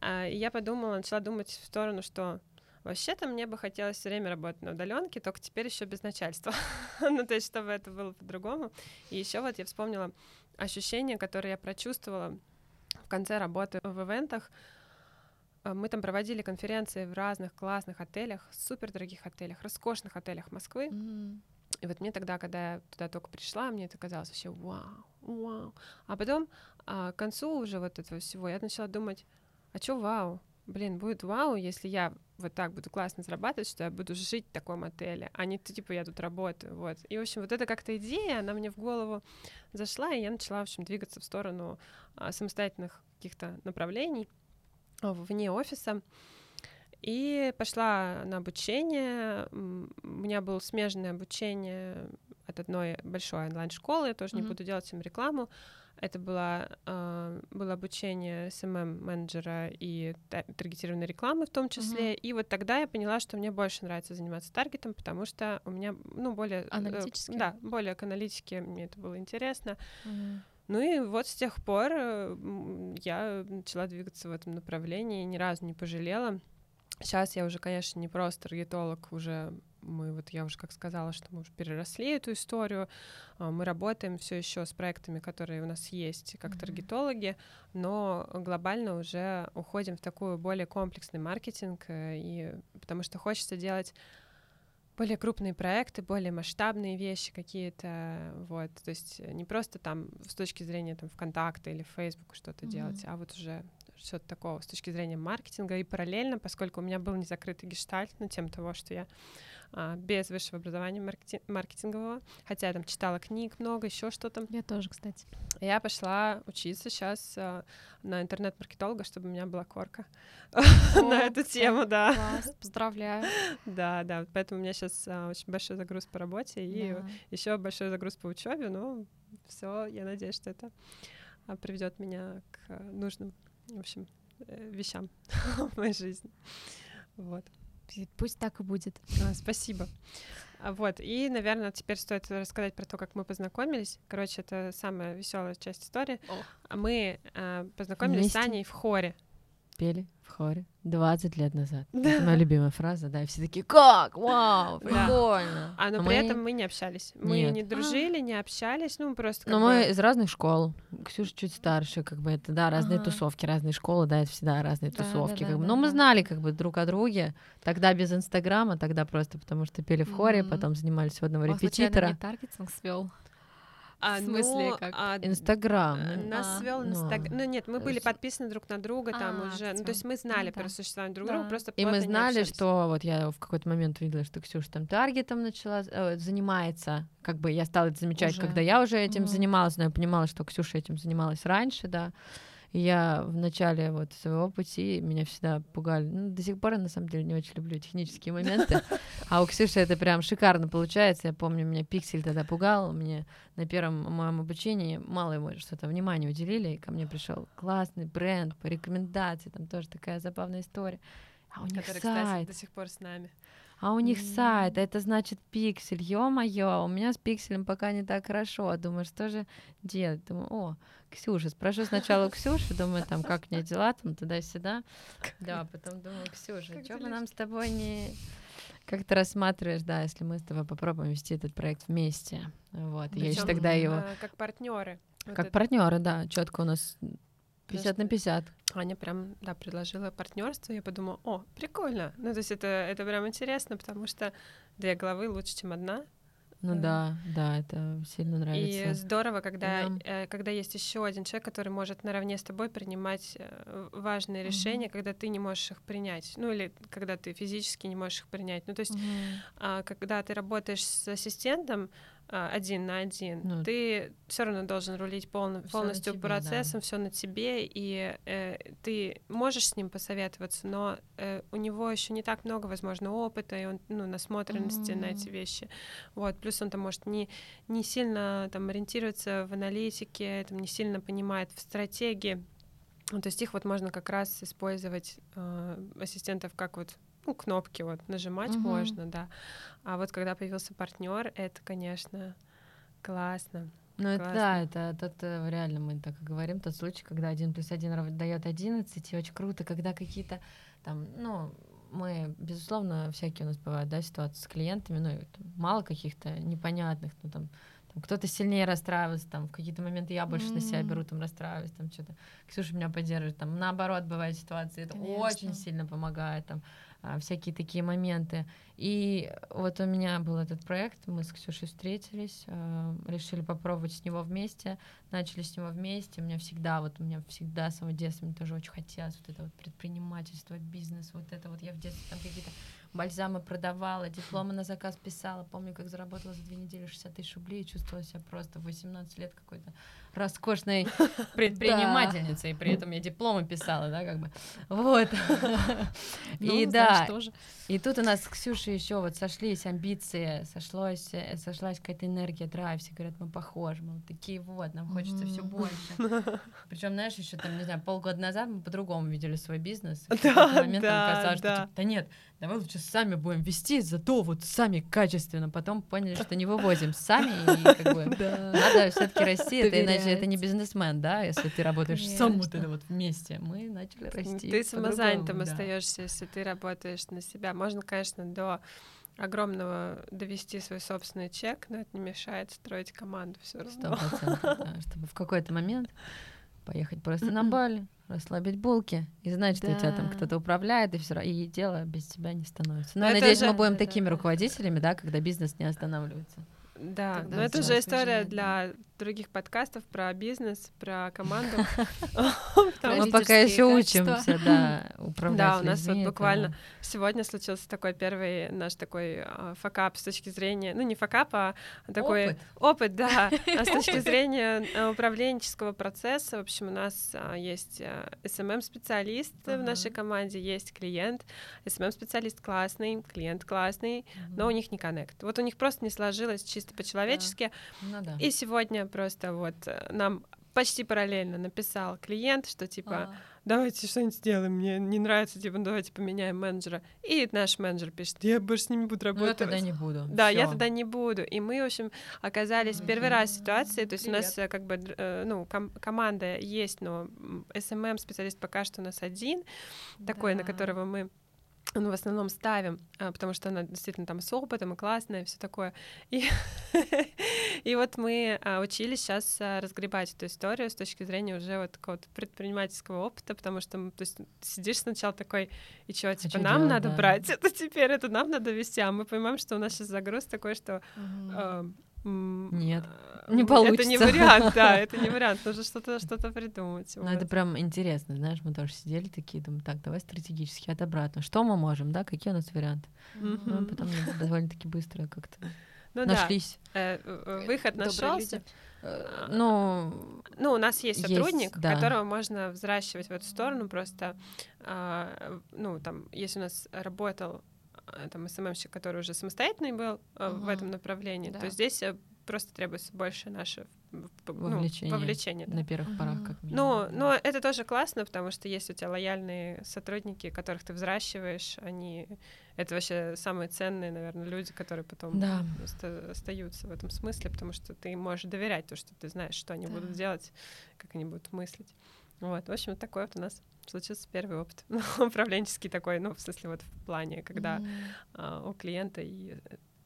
А, и я подумала, начала думать в сторону, что Вообще-то мне бы хотелось все время работать на удаленке, только теперь еще без начальства. ну, то есть, чтобы это было по-другому. И еще вот я вспомнила ощущение, которое я прочувствовала в конце работы в ивентах. Э, мы там проводили конференции в разных классных отелях, супер дорогих отелях, роскошных отелях Москвы. Mm-hmm. И вот мне тогда, когда я туда только пришла, мне это казалось вообще вау, вау. А потом а, к концу уже вот этого всего я начала думать, а чё вау? Блин, будет вау, если я вот так буду классно зарабатывать, что я буду жить в таком отеле, а не типа я тут работаю, вот. И, в общем, вот эта как-то идея, она мне в голову зашла, и я начала, в общем, двигаться в сторону а, самостоятельных каких-то направлений а, вне офиса. И пошла на обучение. У меня было смежное обучение от одной большой онлайн-школы, я тоже mm-hmm. не буду делать им рекламу. Это было, э, было обучение SMM-менеджера и таргетированной рекламы в том числе. Mm-hmm. И вот тогда я поняла, что мне больше нравится заниматься таргетом, потому что у меня, ну, более... Аналитически? Э, да, более к аналитике мне это было интересно. Mm-hmm. Ну и вот с тех пор э, я начала двигаться в этом направлении, ни разу не пожалела. Сейчас я уже, конечно, не просто таргетолог, уже мы вот я уже как сказала, что мы уже переросли эту историю, а, мы работаем все еще с проектами, которые у нас есть как mm-hmm. таргетологи, но глобально уже уходим в такой более комплексный маркетинг, э, и потому что хочется делать более крупные проекты, более масштабные вещи какие-то, вот, то есть не просто там с точки зрения там ВКонтакта или Facebook что-то mm-hmm. делать, а вот уже что-то такого с точки зрения маркетинга и параллельно, поскольку у меня был незакрытый гештальт на тем того, что я а, без высшего образования маркетинг, маркетингового, хотя я там читала книг много, еще что-то. Я тоже, кстати. Я пошла учиться сейчас а, на интернет-маркетолога, чтобы у меня была корка на эту тему, да. Класс, поздравляю. Да, да, поэтому у меня сейчас а, очень большой загруз по работе и еще большой загруз по учебе, но все, я надеюсь, что это приведет меня к нужным, в общем, э, вещам в моей жизни. Вот. Пусть так и будет. А, спасибо. А, вот, и, наверное, теперь стоит рассказать про то, как мы познакомились. Короче, это самая веселая часть истории. О. Мы э, познакомились Вместе? с Аней в хоре. Пели в хоре 20 лет назад. Да. Это моя любимая фраза, да, и все такие, как, вау, прикольно. А, но а при мы... этом мы не общались. Мы Нет. не дружили, а. не общались, ну, просто Но бы... мы из разных школ. Ксюша чуть старше, как бы это, да, разные ага. тусовки, разные школы, да, это всегда разные да, тусовки. Да, как да, бы. Но да, мы да. знали как бы друг о друге. Тогда без Инстаграма, тогда просто потому что пели в хоре, mm-hmm. потом занимались у одного репетитора. не таргетинг свел. А, в смысле, ну, как? А, Инстаграм. А, нас а, свел Инстаграм. Ну. ну нет, мы были подписаны друг на друга там а, уже. Ну, то есть мы знали ну, да. про существование друг да. друга, просто И мы знали, что вот я в какой-то момент увидела, что Ксюша там таргетом начала э, занимается. Как бы я стала это замечать, уже. когда я уже этим mm. занималась, но я понимала, что Ксюша этим занималась раньше, да я в начале вот своего пути меня всегда пугали. Ну, до сих пор я на самом деле не очень люблю технические моменты. А у Ксюши это прям шикарно получается. Я помню, меня пиксель тогда пугал. Мне на первом моем обучении мало ему что-то внимания уделили. И ко мне пришел классный бренд по рекомендации. Там тоже такая забавная история. А у них Который, сайт. кстати, до сих пор с нами а у них mm-hmm. сайт, это значит пиксель, ё-моё, у меня с пикселем пока не так хорошо, думаю, что же делать, думаю, о, Ксюша, спрошу сначала у Ксюши, думаю, там, как у нее дела, там, туда-сюда, да, потом думаю, Ксюша, что бы нам с тобой не... Как ты рассматриваешь, да, если мы с тобой попробуем вести этот проект вместе, вот, Причём, я еще тогда его... А, как партнеры. Как партнеры, да, четко у нас 50 на 50. Аня прям, да, предложила партнерство. Я подумала, о, прикольно. Ну, то есть это, это прям интересно, потому что две головы лучше, чем одна. Ну да, да, это сильно нравится. И здорово, когда, да. когда есть еще один человек, который может наравне с тобой принимать важные решения, mm-hmm. когда ты не можешь их принять. Ну или когда ты физически не можешь их принять. Ну то есть, mm-hmm. когда ты работаешь с ассистентом, один на один, ну, ты все равно должен рулить пол, полностью тебе, процессом, да. все на тебе, и э, ты можешь с ним посоветоваться, но э, у него еще не так много, возможно, опыта, и он, ну, насмотренности mm-hmm. на эти вещи. Вот, плюс он там может не, не сильно там ориентироваться в аналитике, там, не сильно понимает в стратегии. Ну, то есть их вот можно как раз использовать э, ассистентов как вот ну, кнопки вот нажимать угу. можно, да. А вот когда появился партнер, это, конечно, классно. Ну, это да, это тот, э, реально мы так и говорим, тот случай, когда один плюс один дает 11, и очень круто, когда какие-то там, ну, мы, безусловно, всякие у нас бывают, да, ситуации с клиентами, ну, мало каких-то непонятных, ну, там, там кто-то сильнее расстраивается, там в какие-то моменты я больше mm-hmm. на себя беру, там расстраиваюсь, там что-то. Ксюша меня поддерживает, там наоборот бывают ситуации, это Конечно. очень сильно помогает, там всякие такие моменты. И вот у меня был этот проект, мы с Ксюшей встретились, а, решили попробовать с него вместе, начали с него вместе. У меня всегда, вот у меня всегда с самого детства мне тоже очень хотелось вот это вот предпринимательство, бизнес, вот это вот я в детстве там какие-то бальзамы продавала, дипломы на заказ писала. Помню, как заработала за две недели 60 тысяч рублей и чувствовала себя просто в 18 лет какой-то роскошной предпринимательницей, при этом я дипломы писала, да, как бы. Вот. Ну, и да, и тут у нас с Ксюшей еще вот сошлись амбиции, сошлось, сошлась какая-то энергия, драйв, все говорят, мы похожи, мы вот такие вот, нам хочется все больше. Причем, знаешь, еще там, не знаю, полгода назад мы по-другому видели свой бизнес. И в какой-то момент нам казалось, что типа, да нет, давай лучше сами будем вести, зато вот сами качественно. Потом поняли, что не вывозим сами, и как бы надо все-таки расти, это иначе это не бизнесмен, да, если ты работаешь сам вот это вот вместе. Мы начали расти. Ты самозанятым да. остаешься, если ты работаешь на себя. Можно, конечно, до огромного довести свой собственный чек, но это не мешает строить команду все равно. да, чтобы в какой-то момент поехать просто на Бали, расслабить булки и знать, что да. у тебя там кто-то управляет, и все и дело без тебя не становится. Но, но я надеюсь, же... мы будем да, такими да. руководителями, да, когда бизнес не останавливается. Да, Когда но это же история для других подкастов про бизнес, про команду. Мы пока еще учимся, да, управлять Да, у нас вот буквально сегодня случился такой первый наш такой а, факап с точки зрения, ну не факап, а такой опыт, да, а с точки зрения а, управленческого процесса. В общем, у нас есть SMM-специалист в нашей команде, есть клиент, SMM-специалист классный, клиент классный, но у них не коннект. Вот у них просто не сложилось чисто по-человечески. Ну И сегодня просто вот э, нам почти параллельно написал клиент, что типа а. давайте что-нибудь сделаем, мне не нравится, типа давайте поменяем менеджера. И наш менеджер пишет, я больше с ними буду работать. Ну, я тогда не буду. Да, Всё. я тогда не буду. И мы, в общем, оказались mm-hmm. первый раз в ситуации, то есть Привет. у нас э, как бы, э, ну, ком- команда есть, но SMM специалист пока что у нас один, да. такой, на которого мы ну, в основном ставим, а, потому что она действительно там с опытом и классная, и все такое. И, и вот мы а, учились сейчас а, разгребать эту историю с точки зрения уже вот какого-то предпринимательского опыта, потому что то есть, сидишь сначала такой, и чего, типа, а нам делать, надо да. брать это теперь, это нам надо вести, а мы понимаем, что у нас сейчас загруз такой, что угу. Нет, не получится. Это не вариант, да, это не вариант, нужно что-то что придумать. Ну, вот. это прям интересно, знаешь, мы тоже сидели такие, думаем, так, давай стратегически от обратно. Что мы можем, да, какие у нас варианты? Mm-hmm. Ну, потом довольно-таки быстро как-то ну, нашлись. Да. Э, э, выход нашелся. Э, ну, ну, у нас есть сотрудник, есть, да. которого можно взращивать в эту сторону. Просто, а, ну, там, если у нас работал Э, там СММщик, который уже самостоятельный был uh в этом направлении, да. то здесь э, просто требуется больше наше вовлечение, ну, вовлечение да. на первых порах, как минимум. Но, но это тоже классно, потому что есть у тебя лояльные сотрудники, которых ты взращиваешь, они это вообще самые ценные, наверное, люди, которые потом да. остаются в этом смысле, потому что ты можешь доверять то, что ты знаешь, что они да. будут делать, как они будут мыслить. Вот, в общем, такой вот у нас случился первый опыт управленческий такой, ну, в смысле, вот в плане, когда mm. а, у клиента и,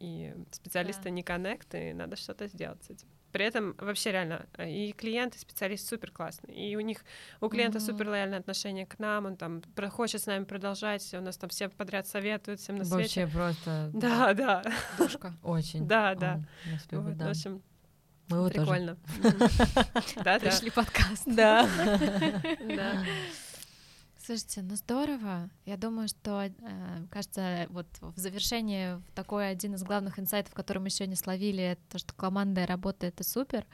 и специалиста да. не коннект, и надо что-то сделать с этим. При этом вообще реально э, и клиент, и специалист супер классный. И у них, у клиента Мгм. супер лояльное отношение к нам, он там про- хочет с нами продолжать, у нас там всем подряд советуют, всем на свете. Вообще просто Да, да, Душка. очень. да, да. Он нас любит, Вот, да. В общем, Мы его тоже. прикольно. Да. Пришли подкаст. Да. Слушайте, ну здорово. Я думаю, что, э, кажется, вот в завершении такой один из главных инсайтов, который мы сегодня словили, это то, что команда работа — это супер,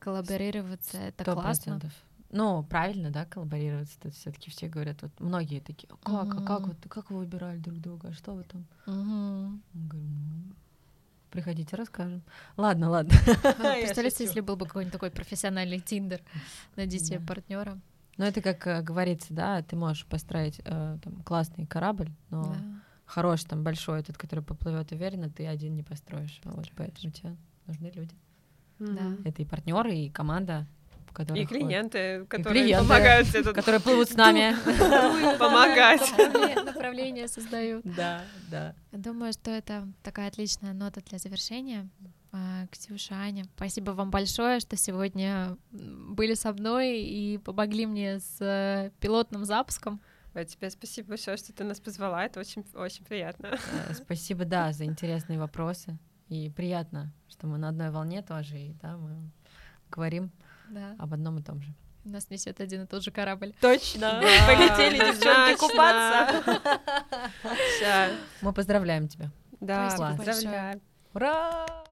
коллаборироваться — это классно. процентов. Ну, правильно, да, коллаборироваться. Тут все-таки все говорят, вот многие такие, «А как, а как вот, как вы выбирали друг друга, а что вы там? Мгм. «Ну, приходите, расскажем. Ладно, ладно. Представляете, если был бы какой-нибудь такой профессиональный тиндер, найдите Да. партнера. Но это как э, говорится, да, ты можешь построить э, там, классный корабль, но Да. хороший, там, большой, тот, который поплывет уверенно, ты один не построишь. Вот поэтому тебе нужны люди. Мгм. Это и партнеры, и команда, в которых И клиенты, которые клиенты, помогают тут которые плывут с нами. помогать. Направле- Направление создают. Да, да. Думаю, что это такая отличная нота для завершения. А, Ксюша, Аня, спасибо вам большое, что сегодня были со мной и помогли мне с э, пилотным запуском. Ой, тебе спасибо большое, что ты нас позвала. Это очень, очень приятно. Э, Спасибо, да, за интересные вопросы. И приятно, что мы на одной волне тоже, и да, мы говорим Да. об одном и том же. Нас несет один и тот же корабль. Точно! Полетели, девчонки, купаться. Всё. Мы поздравляем тебя. Да, поздравляю. Ура!